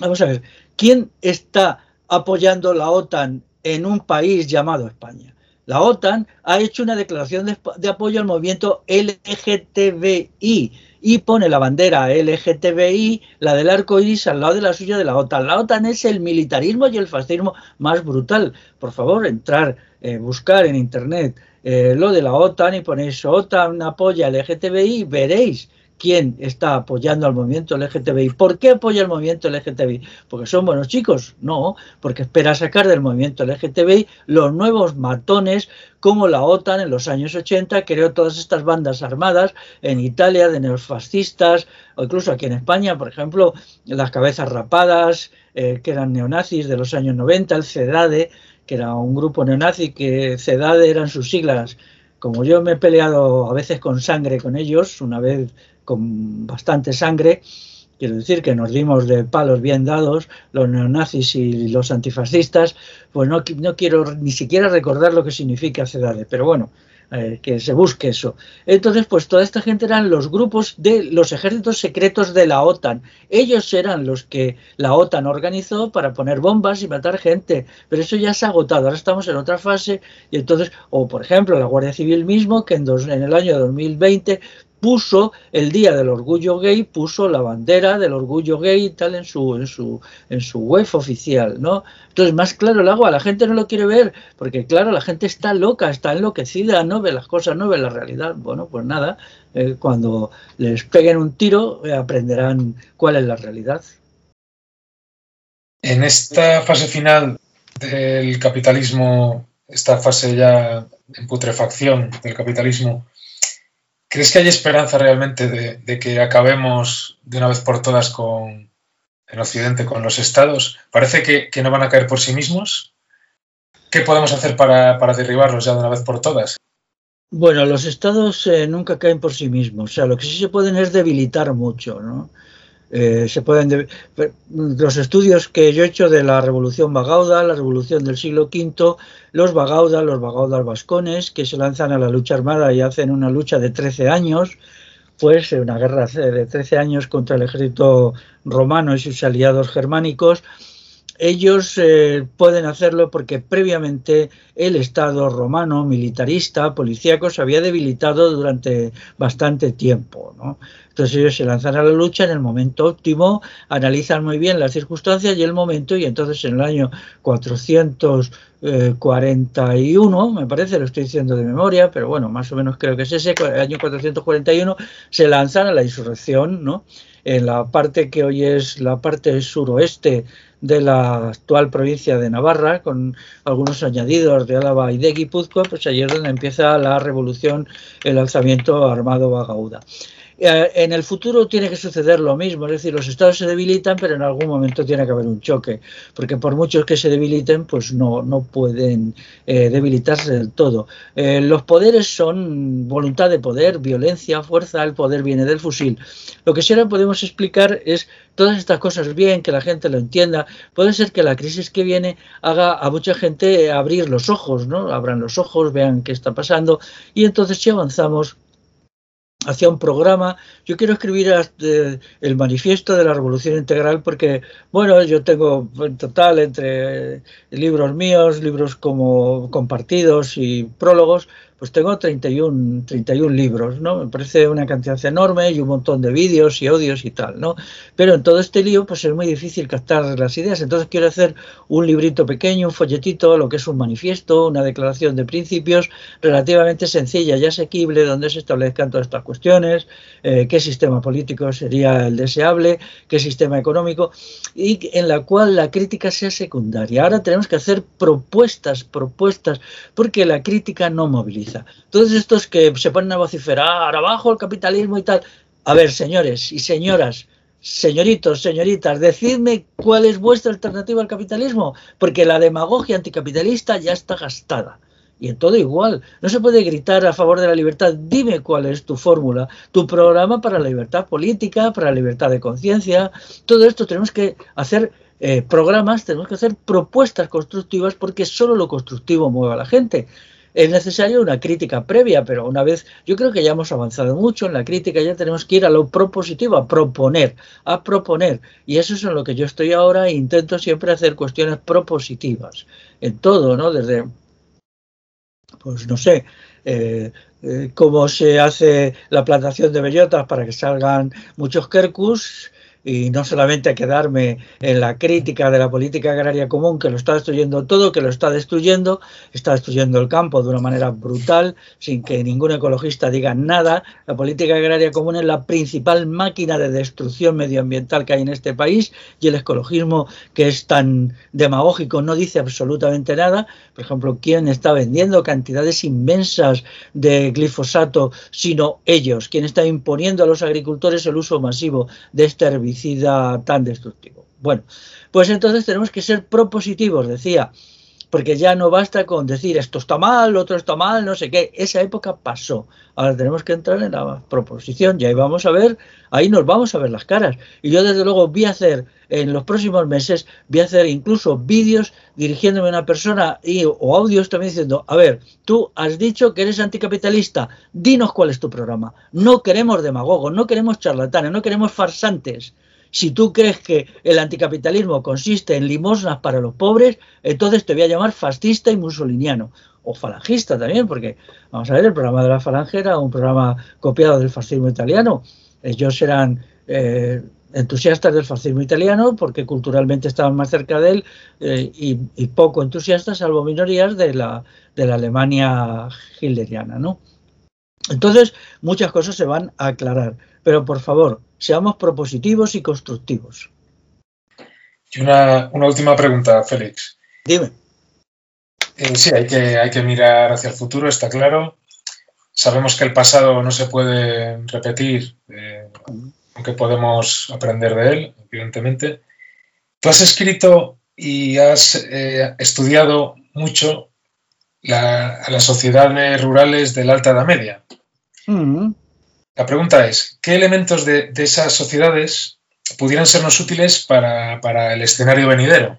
vamos a ver, ¿Quién está apoyando la OTAN en un país llamado España? La OTAN ha hecho una declaración de, apoyo al movimiento LGTBI y pone la bandera LGTBI, la del arco iris, al lado de la suya de la OTAN. La OTAN es el militarismo y el fascismo más brutal. Por favor, entrar, eh, buscar en internet eh, lo de la OTAN y ponéis OTAN apoya LGTBI veréis quién está apoyando al movimiento LGTBI. ¿Por qué apoya el movimiento LGTBI? ¿Porque son buenos chicos? No, porque espera sacar del movimiento LGTBI los nuevos matones como la OTAN en los años 80 creó todas estas bandas armadas en Italia de neofascistas o incluso aquí en España, por ejemplo, las cabezas rapadas, eh, que eran neonazis de los años 90, el CEDADE, que era un grupo neonazi que CEDADE eran sus siglas. Como yo me he peleado a veces con sangre con ellos, una vez con bastante sangre. Quiero decir que nos dimos de palos bien dados los neonazis y los antifascistas, pues no, no quiero ni siquiera recordar lo que significa CEDADE, pero bueno, eh, que se busque eso. Entonces, pues toda esta gente eran los grupos de los ejércitos secretos de la OTAN. Ellos eran los que la OTAN organizó para poner bombas y matar gente, pero eso ya se ha agotado. Ahora estamos en otra fase y entonces, o por ejemplo, la Guardia Civil mismo, que en, en el año 2020 puso el día del orgullo gay, puso la bandera del orgullo gay y tal en su, en su, en su web oficial, ¿no? Entonces, más claro el agua, la gente no lo quiere ver, porque claro, la gente está loca, está enloquecida, no ve las cosas, no ve la realidad. Bueno, pues nada, eh, cuando les peguen un tiro, eh, aprenderán cuál es la realidad.
En esta fase final del capitalismo, esta fase ya en putrefacción del capitalismo, ¿Crees que hay esperanza realmente de, que acabemos de una vez por todas con en Occidente con los estados? Parece que, no van a caer por sí mismos. ¿Qué podemos hacer para, derribarlos ya de una vez por todas?
Bueno, los estados eh, nunca caen por sí mismos. O sea, lo que sí se pueden es debilitar mucho, ¿no? Eh, se pueden los estudios que yo he hecho de la revolución Bagauda, la revolución del siglo V, los Bagauda, los Bagaudas vascones, que se lanzan a la lucha armada y hacen una lucha de 13 años, pues una guerra de 13 años contra el ejército romano y sus aliados germánicos, ellos eh, pueden hacerlo porque previamente el Estado romano, militarista, policíaco, se había debilitado durante bastante tiempo. ¿no? Entonces ellos se lanzan a la lucha en el momento óptimo, analizan muy bien las circunstancias y el momento, y entonces en el año 441, me parece, lo estoy diciendo de memoria, pero bueno, más o menos creo que es ese, año 441, se lanzan a la insurrección, ¿no? En la parte que hoy es la parte suroeste de la actual provincia de Navarra, con algunos añadidos de Álava y de Guipúzcoa, pues allí es donde empieza la revolución, el alzamiento armado Bagauda. Eh, en el futuro tiene que suceder lo mismo, es decir, los estados se debilitan, pero en algún momento tiene que haber un choque, porque por muchos que se debiliten, pues no, no pueden eh, debilitarse del todo. Eh, los poderes son voluntad de poder, violencia, fuerza, el poder viene del fusil. Lo que sí ahora podemos explicar es todas estas cosas bien, que la gente lo entienda. Puede ser que la crisis que viene haga a mucha gente abrir los ojos, ¿no? Abran los ojos, vean qué está pasando, y entonces si avanzamos hacia un programa. Yo quiero escribir eh, el manifiesto de la revolución integral porque, bueno, yo tengo en total entre libros míos, libros como compartidos y prólogos, pues tengo 31, 31 libros, ¿no? Me parece una cantidad enorme y un montón de vídeos y audios y tal, ¿no? Pero en todo este lío, pues es muy difícil captar las ideas. Entonces quiero hacer un librito pequeño, un folletito, lo que es un manifiesto, una declaración de principios relativamente sencilla y asequible, donde se establezcan todas estas cuestiones, eh, qué sistema político sería el deseable, qué sistema económico, y en la cual la crítica sea secundaria. Ahora tenemos que hacer propuestas, propuestas, porque la crítica no moviliza. Todos estos que se ponen a vociferar abajo el capitalismo y tal. A ver, señores y señoras, señoritos, señoritas, decidme cuál es vuestra alternativa al capitalismo, porque la demagogia anticapitalista ya está gastada. Y en todo igual. No se puede gritar a favor de la libertad. Dime cuál es tu fórmula, tu programa para la libertad política, para la libertad de conciencia. Todo esto tenemos que hacer eh, programas, tenemos que hacer propuestas constructivas porque solo lo constructivo mueve a la gente es necesaria una crítica previa, pero una vez, yo creo que ya hemos avanzado mucho en la crítica, ya tenemos que ir a lo propositivo, a proponer, a proponer. Y eso es en lo que yo estoy ahora e intento siempre hacer cuestiones propositivas, en todo, ¿no? Desde, pues no sé, eh, eh, cómo se hace la plantación de bellotas para que salgan muchos quercus, y no solamente quedarme en la crítica de la política agraria común que lo está destruyendo todo, que lo está destruyendo, está destruyendo el campo de una manera brutal, sin que ningún ecologista diga nada. La política agraria común es la principal máquina de destrucción medioambiental que hay en este país y el ecologismo que es tan demagógico no dice absolutamente nada. Por ejemplo, ¿quién está vendiendo cantidades inmensas de glifosato sino ellos? ¿Quién está imponiendo a los agricultores el uso masivo de este herbicida? Tan destructivo. Bueno, pues entonces tenemos que ser propositivos, decía, porque ya no basta con decir esto está mal, otro está mal, no sé qué. Esa época pasó. Ahora tenemos que entrar en la proposición y ahí vamos a ver, ahí nos vamos a ver las caras. Y yo desde luego voy a hacer en los próximos meses, voy a hacer incluso vídeos dirigiéndome a una persona y, o audios también diciendo, a ver, tú has dicho que eres anticapitalista, dinos cuál es tu programa. No queremos demagogos, no queremos charlatanes, no queremos farsantes. Si tú crees que el anticapitalismo consiste en limosnas para los pobres, entonces te voy a llamar fascista y musoliniano. O falangista también, porque vamos a ver, el programa de la falange era un programa copiado del fascismo italiano. Ellos eran eh, entusiastas del fascismo italiano porque culturalmente estaban más cerca de él eh, y, poco entusiastas, salvo minorías, de la, de la Alemania hitleriana. ¿no? Entonces, muchas cosas se van a aclarar. Pero por favor, seamos propositivos y constructivos.
Y una, última pregunta, Félix.
Dime.
Eh, sí, hay que, hay que mirar hacia el futuro, está claro. Sabemos que el pasado no se puede repetir, eh, aunque podemos aprender de él, evidentemente. Tú has escrito y has eh, estudiado mucho a las sociedades rurales de la Alta Edad Media. Mm. La pregunta es, ¿qué elementos de, esas sociedades pudieran sernos útiles para, el escenario venidero?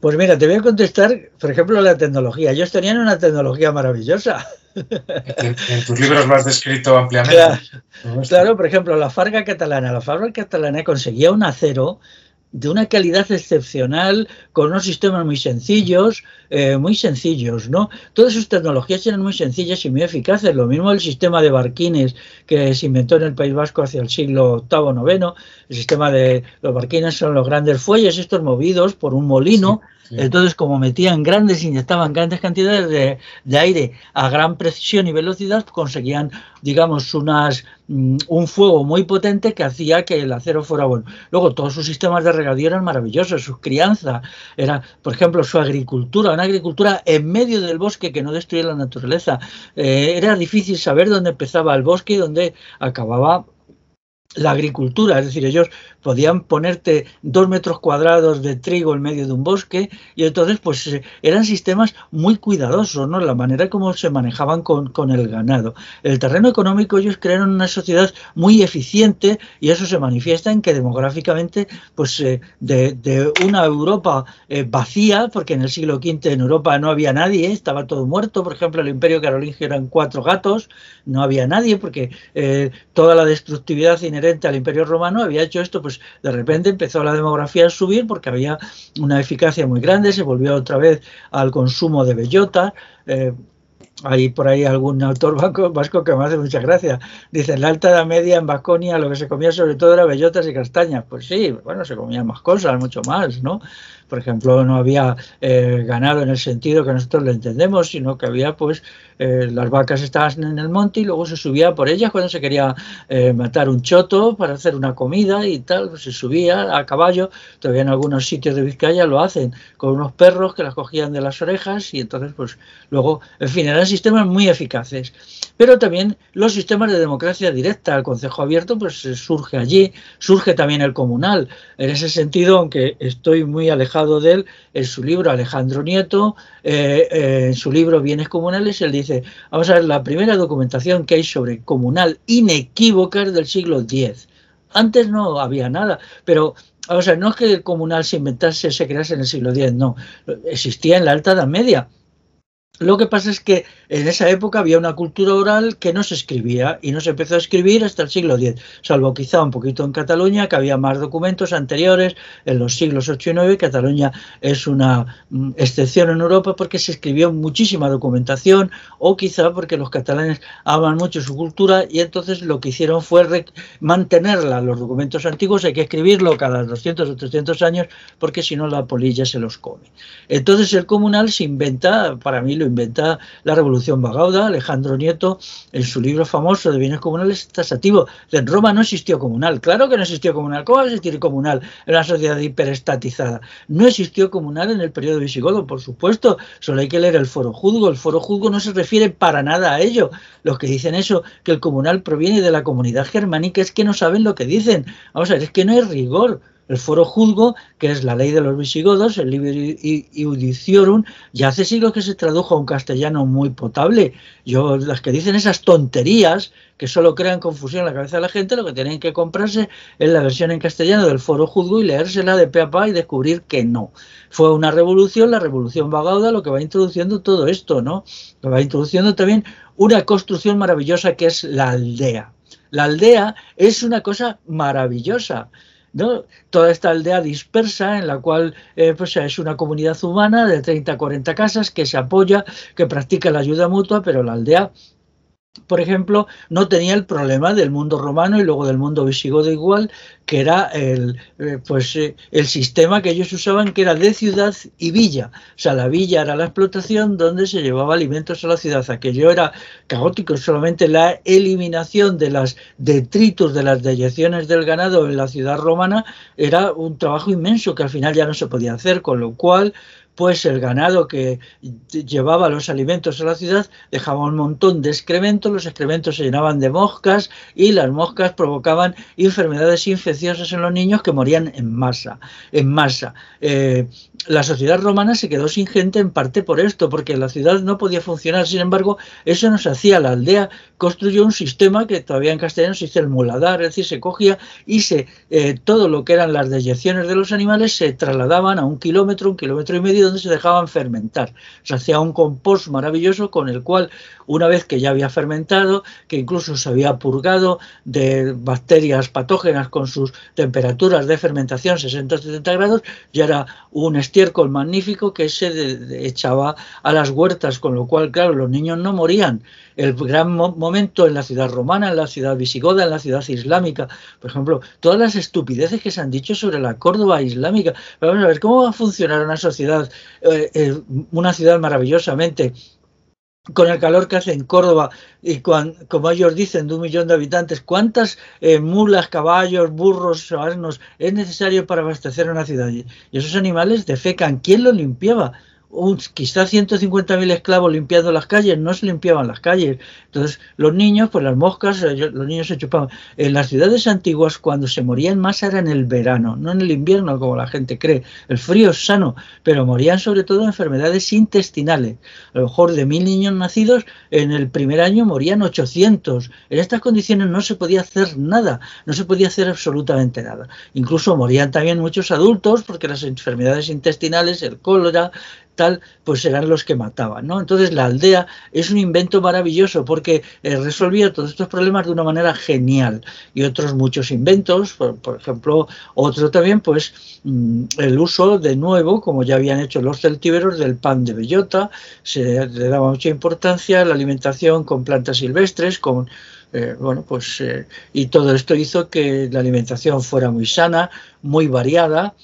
Pues mira, te voy a contestar, por ejemplo, la tecnología. Ellos tenían una tecnología maravillosa.
En, tus libros lo has descrito ampliamente.
Claro, claro, por ejemplo, la farga catalana. La farga catalana conseguía un acero de una calidad excepcional, con unos sistemas muy sencillos, eh, muy sencillos, ¿no? Todas sus tecnologías eran muy sencillas y muy eficaces. Lo mismo el sistema de barquines que se inventó en el País Vasco hacia el siglo VIII, IX. El sistema de los barquines son los grandes fuelles, estos movidos por un molino. Entonces, como metían grandes, inyectaban grandes cantidades de, aire a gran precisión y velocidad, conseguían, digamos, unas, mm, un fuego muy potente que hacía que el acero fuera bueno. Luego, todos sus sistemas de regadío eran maravillosos, su crianza, era, por ejemplo, su agricultura, una agricultura en medio del bosque que no destruía la naturaleza. Eh, era difícil saber dónde empezaba el bosque y dónde acababa la agricultura, es decir, ellos podían ponerte dos metros cuadrados de trigo en medio de un bosque y entonces pues eh, eran sistemas muy cuidadosos, ¿no? La manera como se manejaban con, el ganado. El terreno económico ellos crearon una sociedad muy eficiente y eso se manifiesta en que demográficamente pues eh, de, una Europa eh, vacía, porque en el siglo V en Europa no había nadie, estaba todo muerto, por ejemplo el imperio carolingio eran cuatro gatos, no había nadie porque toda la destructividad inherente al imperio romano había hecho esto pues de repente empezó la demografía a subir porque había una eficacia muy grande, se volvió otra vez al consumo de bellota. Eh, hay por ahí algún autor vasco que me hace mucha gracia. Dice, en la alta edad media en Vasconia lo que se comía sobre todo era bellotas y castañas. Pues sí, bueno, se comían más cosas, mucho más, ¿no? Por ejemplo, no había eh, ganado en el sentido que nosotros lo entendemos, sino que había, pues, eh, las vacas estaban en el monte y luego se subía por ellas cuando se quería eh, matar un choto para hacer una comida y tal, pues se subía a caballo. Todavía en algunos sitios de Vizcaya lo hacen con unos perros que las cogían de las orejas y entonces, pues, luego, en fin, eran sistemas muy eficaces. Pero también los sistemas de democracia directa, el Consejo Abierto, pues surge allí, surge también el comunal. En ese sentido, aunque estoy muy alejado de él, en su libro Alejandro Nieto, eh, eh, en su libro Bienes Comunales, él dice, vamos a ver, la primera documentación que hay sobre comunal inequívoca es del siglo X. Antes no había nada, pero o sea, no es que el comunal se inventase, se crease en el siglo X, no, existía en la Alta Edad Media. Lo que pasa es que en esa época había una cultura oral que no se escribía y no se empezó a escribir hasta el siglo X, salvo quizá un poquito en Cataluña, que había más documentos anteriores en los siglos 8 y 9. Cataluña es una mm, excepción en Europa porque se escribió muchísima documentación o quizá porque los catalanes aman mucho su cultura y entonces lo que hicieron fue mantenerla. Los documentos antiguos hay que escribirlo cada 200 o 300 años porque si no la polilla se los come. Entonces el comunal se inventa, para mí lo inventa la Revolución Bagauda, Alejandro Nieto, en su libro famoso de bienes comunales taxativo. En Roma no existió comunal, claro que no existió comunal. ¿Cómo va a existir comunal en una sociedad hiperestatizada? No existió comunal en el periodo visigodo, por supuesto, solo hay que leer el foro juzgo. El foro juzgo no se refiere para nada a ello. Los que dicen eso, que el comunal proviene de la comunidad germánica, es que no saben lo que dicen. Vamos a ver, es que no hay rigor el foro juzgo, que es la ley de los visigodos, el Liber Iudiciorum, ya hace siglos que se tradujo a un castellano muy potable. Yo, las que dicen esas tonterías, que solo crean confusión en la cabeza de la gente, lo que tienen que comprarse es la versión en castellano del foro juzgo y leérsela de pe a pa y descubrir que no. Fue una revolución, la revolución vagauda, lo que va introduciendo todo esto, ¿no? Lo va introduciendo también una construcción maravillosa que es la aldea. La aldea es una cosa maravillosa. ¿No? Toda esta aldea dispersa en la cual eh, pues es una comunidad humana de 30 a 40 casas que se apoya, que practica la ayuda mutua, pero la aldea por ejemplo, no tenía el problema del mundo romano y luego del mundo visigodo igual, que era el, eh, pues, eh, el sistema que ellos usaban, que era de ciudad y villa. O sea, la villa era la explotación donde se llevaba alimentos a la ciudad. Aquello era caótico, solamente la eliminación de las detritos, de las deyecciones del ganado en la ciudad romana era un trabajo inmenso que al final ya no se podía hacer, con lo cual pues el ganado que llevaba los alimentos a la ciudad dejaba un montón de excrementos, los excrementos se llenaban de moscas y las moscas provocaban enfermedades infecciosas en los niños que morían en masa. En masa. Eh, la sociedad romana se quedó sin gente en parte por esto, porque la ciudad no podía funcionar. Sin embargo, eso no se hacía. La aldea construyó un sistema que todavía en castellano se dice el muladar, es decir, se cogía y se eh, todo lo que eran las deyecciones de los animales se trasladaban a un kilómetro, un kilómetro y medio, donde se dejaban fermentar. Se hacía un compost maravilloso con el cual, una vez que ya había fermentado, que incluso se había purgado de bacterias patógenas con sus temperaturas de fermentación 60-70 grados, ya era un estiércol magnífico que se echaba a las huertas, con lo cual, claro, los niños no morían. El gran momento en la ciudad romana, en la ciudad visigoda, en la ciudad islámica, por ejemplo, todas las estupideces que se han dicho sobre la Córdoba islámica. Vamos a ver cómo va a funcionar una sociedad, eh, eh, una ciudad maravillosamente con el calor que hace en Córdoba y como ellos dicen, de un millón de habitantes, ¿cuántas eh, mulas, caballos, burros, asnos es necesario para abastecer una ciudad? Y esos animales defecan. ¿Quién los limpiaba? Un, quizá 150.000 esclavos limpiando las calles, no se limpiaban las calles. Entonces, los niños, pues las moscas, los niños se chupaban. En las ciudades antiguas, cuando se morían más era en el verano, no en el invierno, como la gente cree. El frío es sano, pero morían sobre todo de enfermedades intestinales. A lo mejor de mil niños nacidos, en el primer año morían 800. En estas condiciones no se podía hacer nada, no se podía hacer absolutamente nada. Incluso morían también muchos adultos, porque las enfermedades intestinales, el cólera, tal, pues eran los que mataban, ¿no? Entonces la aldea es un invento maravilloso porque eh, resolvía todos estos problemas de una manera genial y otros muchos inventos, por, ejemplo, otro también, pues mm, el uso de nuevo, como ya habían hecho los celtíberos, del pan de bellota, se le daba mucha importancia, la alimentación con plantas silvestres, con eh, bueno, pues eh, y todo esto hizo que la alimentación fuera muy sana, muy variada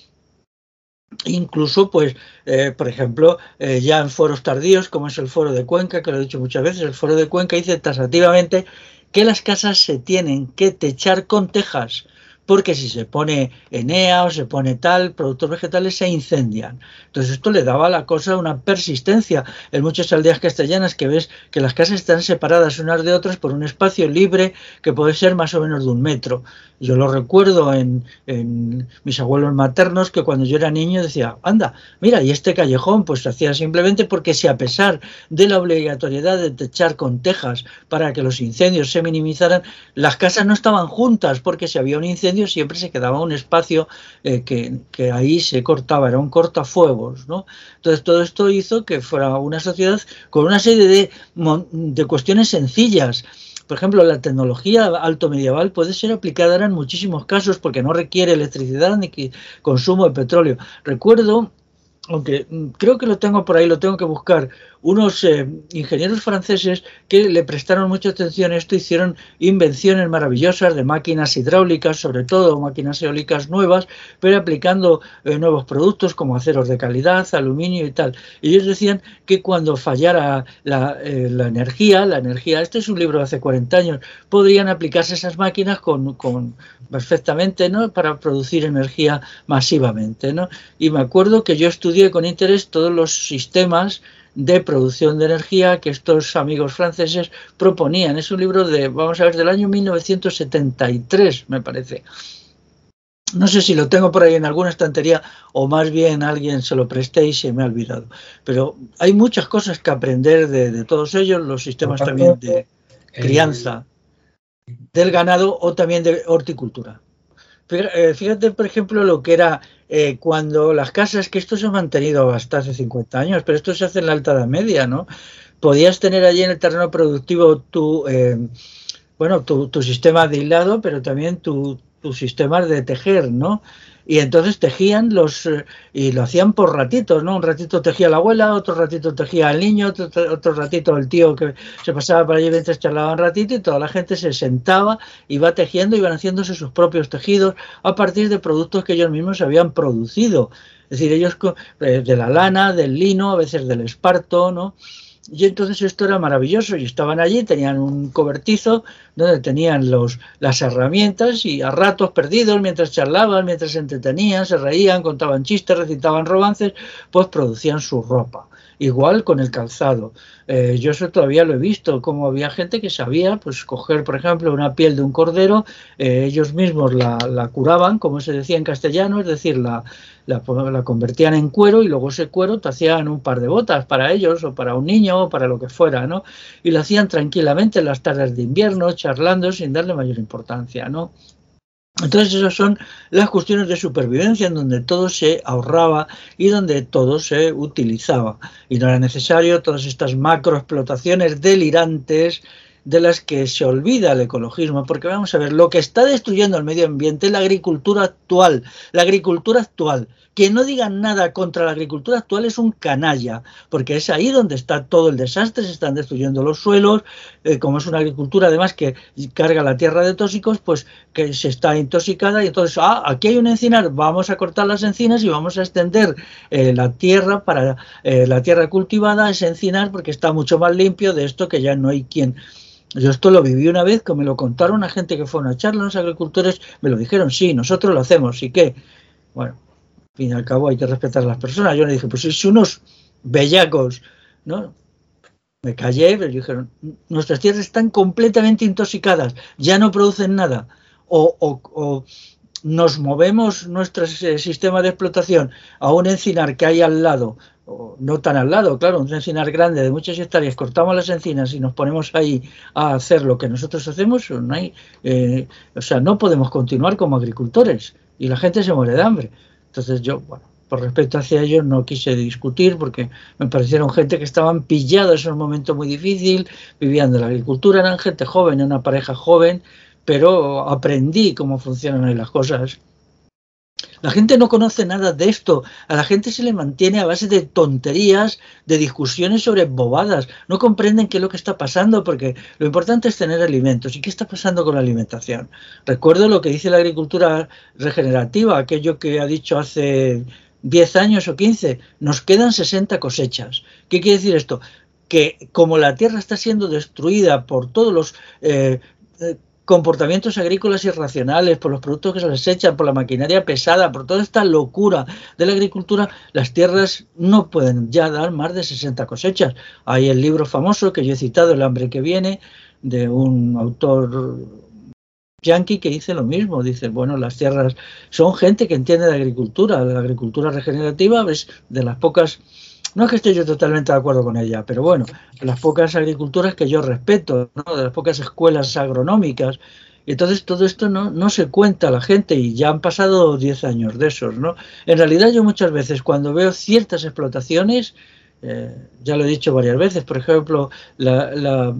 Incluso, pues, eh, por ejemplo, eh, ya en foros tardíos, como es el foro de Cuenca, que lo he dicho muchas veces, el foro de Cuenca dice tasativamente que las casas se tienen que techar con tejas porque si se pone Enea o se pone tal, productos vegetales se incendian. Entonces esto le daba a la cosa una persistencia. En muchas aldeas castellanas que ves que las casas están separadas unas de otras por un espacio libre que puede ser más o menos de un metro. Yo lo recuerdo en, mis abuelos maternos que cuando yo era niño decía, anda, mira, y este callejón pues se hacía simplemente porque si a pesar de la obligatoriedad de techar con tejas para que los incendios se minimizaran, las casas no estaban juntas porque si había un incendio siempre se quedaba un espacio eh, que, ahí se cortaba, era un cortafuegos. ¿no? Entonces todo esto hizo que fuera una sociedad con una serie de, de cuestiones sencillas. Por ejemplo, la tecnología alto medieval puede ser aplicada en muchísimos casos porque no requiere electricidad ni consumo de petróleo. Recuerdo aunque mm, creo que lo tengo por ahí, lo tengo que buscar, unos eh, ingenieros franceses que le prestaron mucha atención a esto, hicieron invenciones maravillosas de máquinas hidráulicas, sobre todo máquinas eólicas nuevas, pero aplicando eh, nuevos productos como aceros de calidad, aluminio y tal. Ellos decían que cuando fallara la, eh, la energía, la energía, este es un libro de hace 40 años, podrían aplicarse esas máquinas con, con perfectamente, ¿no? Para producir energía masivamente, ¿no? Y me acuerdo que yo estudié con interés todos los sistemas de producción de energía que estos amigos franceses proponían. Es un libro de, vamos a ver, del año 1973, me parece. no sé si lo tengo por ahí en alguna estantería o más bien alguien se lo presté y se me ha olvidado. Pero hay muchas cosas que aprender de, todos ellos, los sistemas también de crianza del ganado o también de horticultura. Eh, fíjate, por ejemplo, lo que era eh, cuando las casas, que esto se ha mantenido hasta hace 50 años, pero esto se hace en la alta edad media, ¿no? Podías tener allí en el terreno productivo tu, eh, bueno, tu, tu, sistema de hilado, pero también tu, tus sistemas de tejer, ¿no? Y entonces tejían los eh, y lo hacían por ratitos, ¿no? Un ratito tejía la abuela, otro ratito tejía el niño, otro, otro ratito el tío que se pasaba por allí mientras charlaba un ratito y toda la gente se sentaba, iba tejiendo, iban haciéndose sus propios tejidos a partir de productos que ellos mismos habían producido. Es decir, ellos eh, de la lana, del lino, a veces del esparto, ¿no? Y entonces esto era maravilloso y estaban allí, tenían un cobertizo donde tenían los, las herramientas y a ratos perdidos, mientras charlaban, mientras se entretenían, se reían, contaban chistes, recitaban romances, pues producían su ropa. Igual con el calzado. Eh, yo eso todavía lo he visto, como había gente que sabía, pues coger, por ejemplo, una piel de un cordero, eh, ellos mismos la, la, curaban, como se decía en castellano, es decir, la, la, la, convertían en cuero y luego ese cuero te hacían un par de botas para ellos o para un niño o para lo que fuera, ¿no? Y lo hacían tranquilamente en las tardes de invierno, charlando sin darle mayor importancia, ¿no? Entonces esas son las cuestiones de supervivencia en donde todo se ahorraba y donde todo se utilizaba. Y no era necesario todas estas macroexplotaciones delirantes de las que se olvida el ecologismo, porque vamos a ver, lo que está destruyendo el medio ambiente es la agricultura actual, la agricultura actual. Que no digan nada contra la agricultura actual es un canalla, porque es ahí donde está todo el desastre, se están destruyendo los suelos, eh, como es una agricultura además que carga la tierra de tóxicos, pues que se está intoxicada y entonces, ah, aquí hay un encinar, vamos a cortar las encinas y vamos a extender eh, la tierra para eh, la tierra cultivada, ese encinar, porque está mucho más limpio de esto que ya no hay quien yo esto lo viví una vez, que me lo contaron a gente que fue a una charla, los agricultores me lo dijeron, sí, nosotros lo hacemos, ¿y qué? Bueno, fin y al cabo hay que respetar a las personas. Yo le dije, pues si unos bellacos, ¿no? Me callé, pero dijeron, nuestras tierras están completamente intoxicadas, ya no producen nada. O, o, o nos movemos nuestro sistema de explotación a un encinar que hay al lado no tan al lado, claro, un encinar grande de muchas hectáreas, cortamos las encinas y nos ponemos ahí a hacer lo que nosotros hacemos, no hay, eh, o sea, no podemos continuar como agricultores y la gente se muere de hambre. Entonces yo, bueno, por respecto hacia ellos no quise discutir porque me parecieron gente que estaban pillados en un momento muy difícil, vivían de la agricultura, eran gente joven, una pareja joven, pero aprendí cómo funcionan ahí las cosas la gente no conoce nada de esto. A la gente se le mantiene a base de tonterías, de discusiones sobre bobadas. No comprenden qué es lo que está pasando porque lo importante es tener alimentos. ¿Y qué está pasando con la alimentación? Recuerdo lo que dice la agricultura regenerativa, aquello que ha dicho hace 10 años o 15. Nos quedan 60 cosechas. ¿Qué quiere decir esto? Que como la tierra está siendo destruida por todos los... Eh, eh, comportamientos agrícolas irracionales, por los productos que se les echan, por la maquinaria pesada, por toda esta locura de la agricultura, las tierras no pueden ya dar más de 60 cosechas. Hay el libro famoso que yo he citado, El hambre que viene, de un autor yanqui que dice lo mismo, dice, bueno, las tierras son gente que entiende de agricultura, la agricultura regenerativa es de las pocas no es que esté yo totalmente de acuerdo con ella, pero bueno, las pocas agriculturas que yo respeto, ¿no? de las pocas escuelas agronómicas, y entonces todo esto no, no se cuenta a la gente y ya han pasado 10 años de esos, ¿no? En realidad yo muchas veces cuando veo ciertas explotaciones, eh, ya lo he dicho varias veces, por ejemplo, la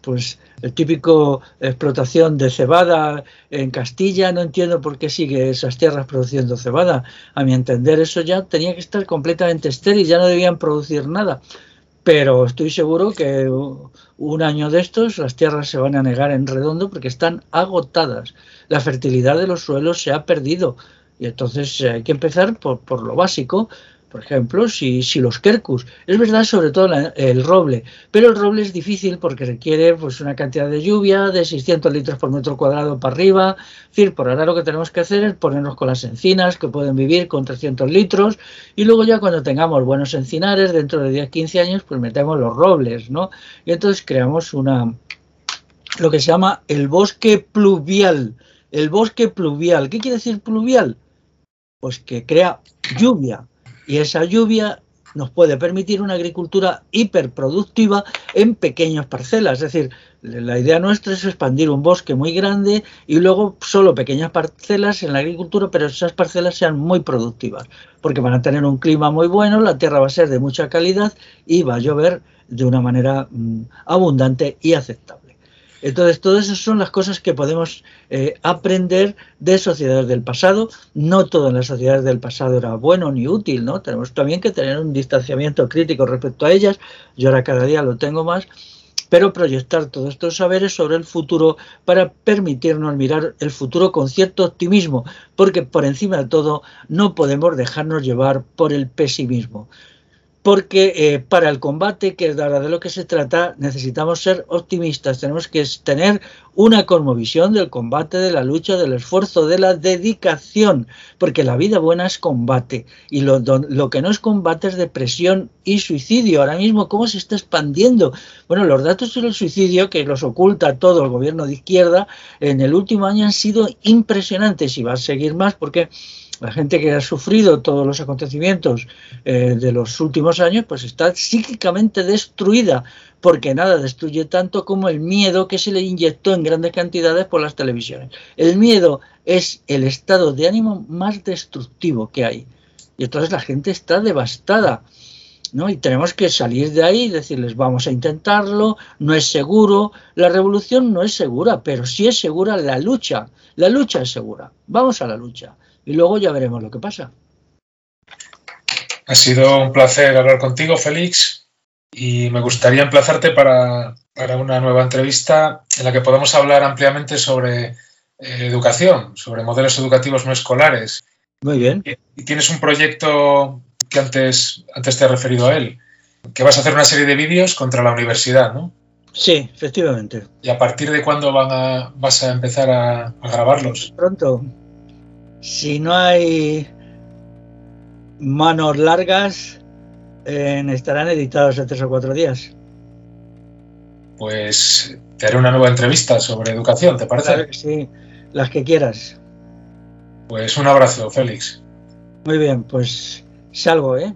pues el típico explotación de cebada en Castilla, no entiendo por qué sigue esas tierras produciendo cebada. A mi entender eso ya tenía que estar completamente estéril, ya no debían producir nada. Pero estoy seguro que un año de estos las tierras se van a negar en redondo porque están agotadas. La fertilidad de los suelos se ha perdido. Y entonces hay que empezar por, por lo básico, por ejemplo, si, si los quercus, es verdad sobre todo el roble, pero el roble es difícil porque requiere pues una cantidad de lluvia de 600 litros por metro cuadrado para arriba, es decir, por ahora lo que tenemos que hacer es ponernos con las encinas que pueden vivir con 300 litros y luego ya cuando tengamos buenos encinares dentro de 10-15 años pues metemos los robles, ¿no? Y entonces creamos una, lo que se llama el bosque pluvial, el bosque pluvial. ¿Qué quiere decir pluvial? Pues que crea lluvia y esa lluvia nos puede permitir una agricultura hiperproductiva en pequeñas parcelas. Es decir, la idea nuestra es expandir un bosque muy grande y luego solo pequeñas parcelas en la agricultura, pero esas parcelas sean muy productivas, porque van a tener un clima muy bueno, la tierra va a ser de mucha calidad y va a llover de una manera mm, abundante y aceptable. Entonces, todas esas son las cosas que podemos eh, aprender de sociedades del pasado. No todas las sociedades del pasado era bueno ni útil, ¿no? Tenemos también que tener un distanciamiento crítico respecto a ellas. Yo ahora cada día lo tengo más pero proyectar todos estos saberes sobre el futuro para permitirnos mirar el futuro con cierto optimismo, porque por encima de todo no podemos dejarnos llevar por el pesimismo porque eh, para el combate, que es de lo que se trata, necesitamos ser optimistas, tenemos que tener una cosmovisión del combate, de la lucha, del esfuerzo, de la dedicación, porque la vida buena es combate y lo, lo que no es combate es depresión y suicidio. Ahora mismo, ¿cómo se está expandiendo? Bueno, los datos sobre el suicidio, que los oculta todo el gobierno de izquierda, en el último año han sido impresionantes y va a seguir más porque la gente que ha sufrido todos los acontecimientos eh, de los últimos años, pues está psíquicamente destruida, porque nada destruye tanto como el miedo que se le inyectó en grandes cantidades por las televisiones. El miedo es el estado de ánimo más destructivo que hay. Y entonces la gente está devastada. ¿no? Y tenemos que salir de ahí y decirles, vamos a intentarlo, no es seguro, la revolución no es segura, pero sí es segura la lucha, la lucha es segura, vamos a la lucha y luego ya veremos lo que pasa.
Ha sido un placer hablar contigo, Félix, y me gustaría emplazarte para, una nueva entrevista en la que podamos hablar ampliamente sobre eh, educación, sobre modelos educativos no escolares.
Muy bien.
Y, tienes un proyecto que antes, antes te he referido a él, que vas a hacer una serie de vídeos contra la universidad, ¿no?
Sí, efectivamente.
¿Y a partir de cuándo van a, vas a empezar a, a grabarlos?
Pronto, si no hay manos largas, estarán editados en tres o cuatro días.
Pues te haré una nueva entrevista sobre educación, ¿te parece?
sí, las que quieras.
Pues un abrazo, Félix.
Muy bien, pues salgo, ¿eh?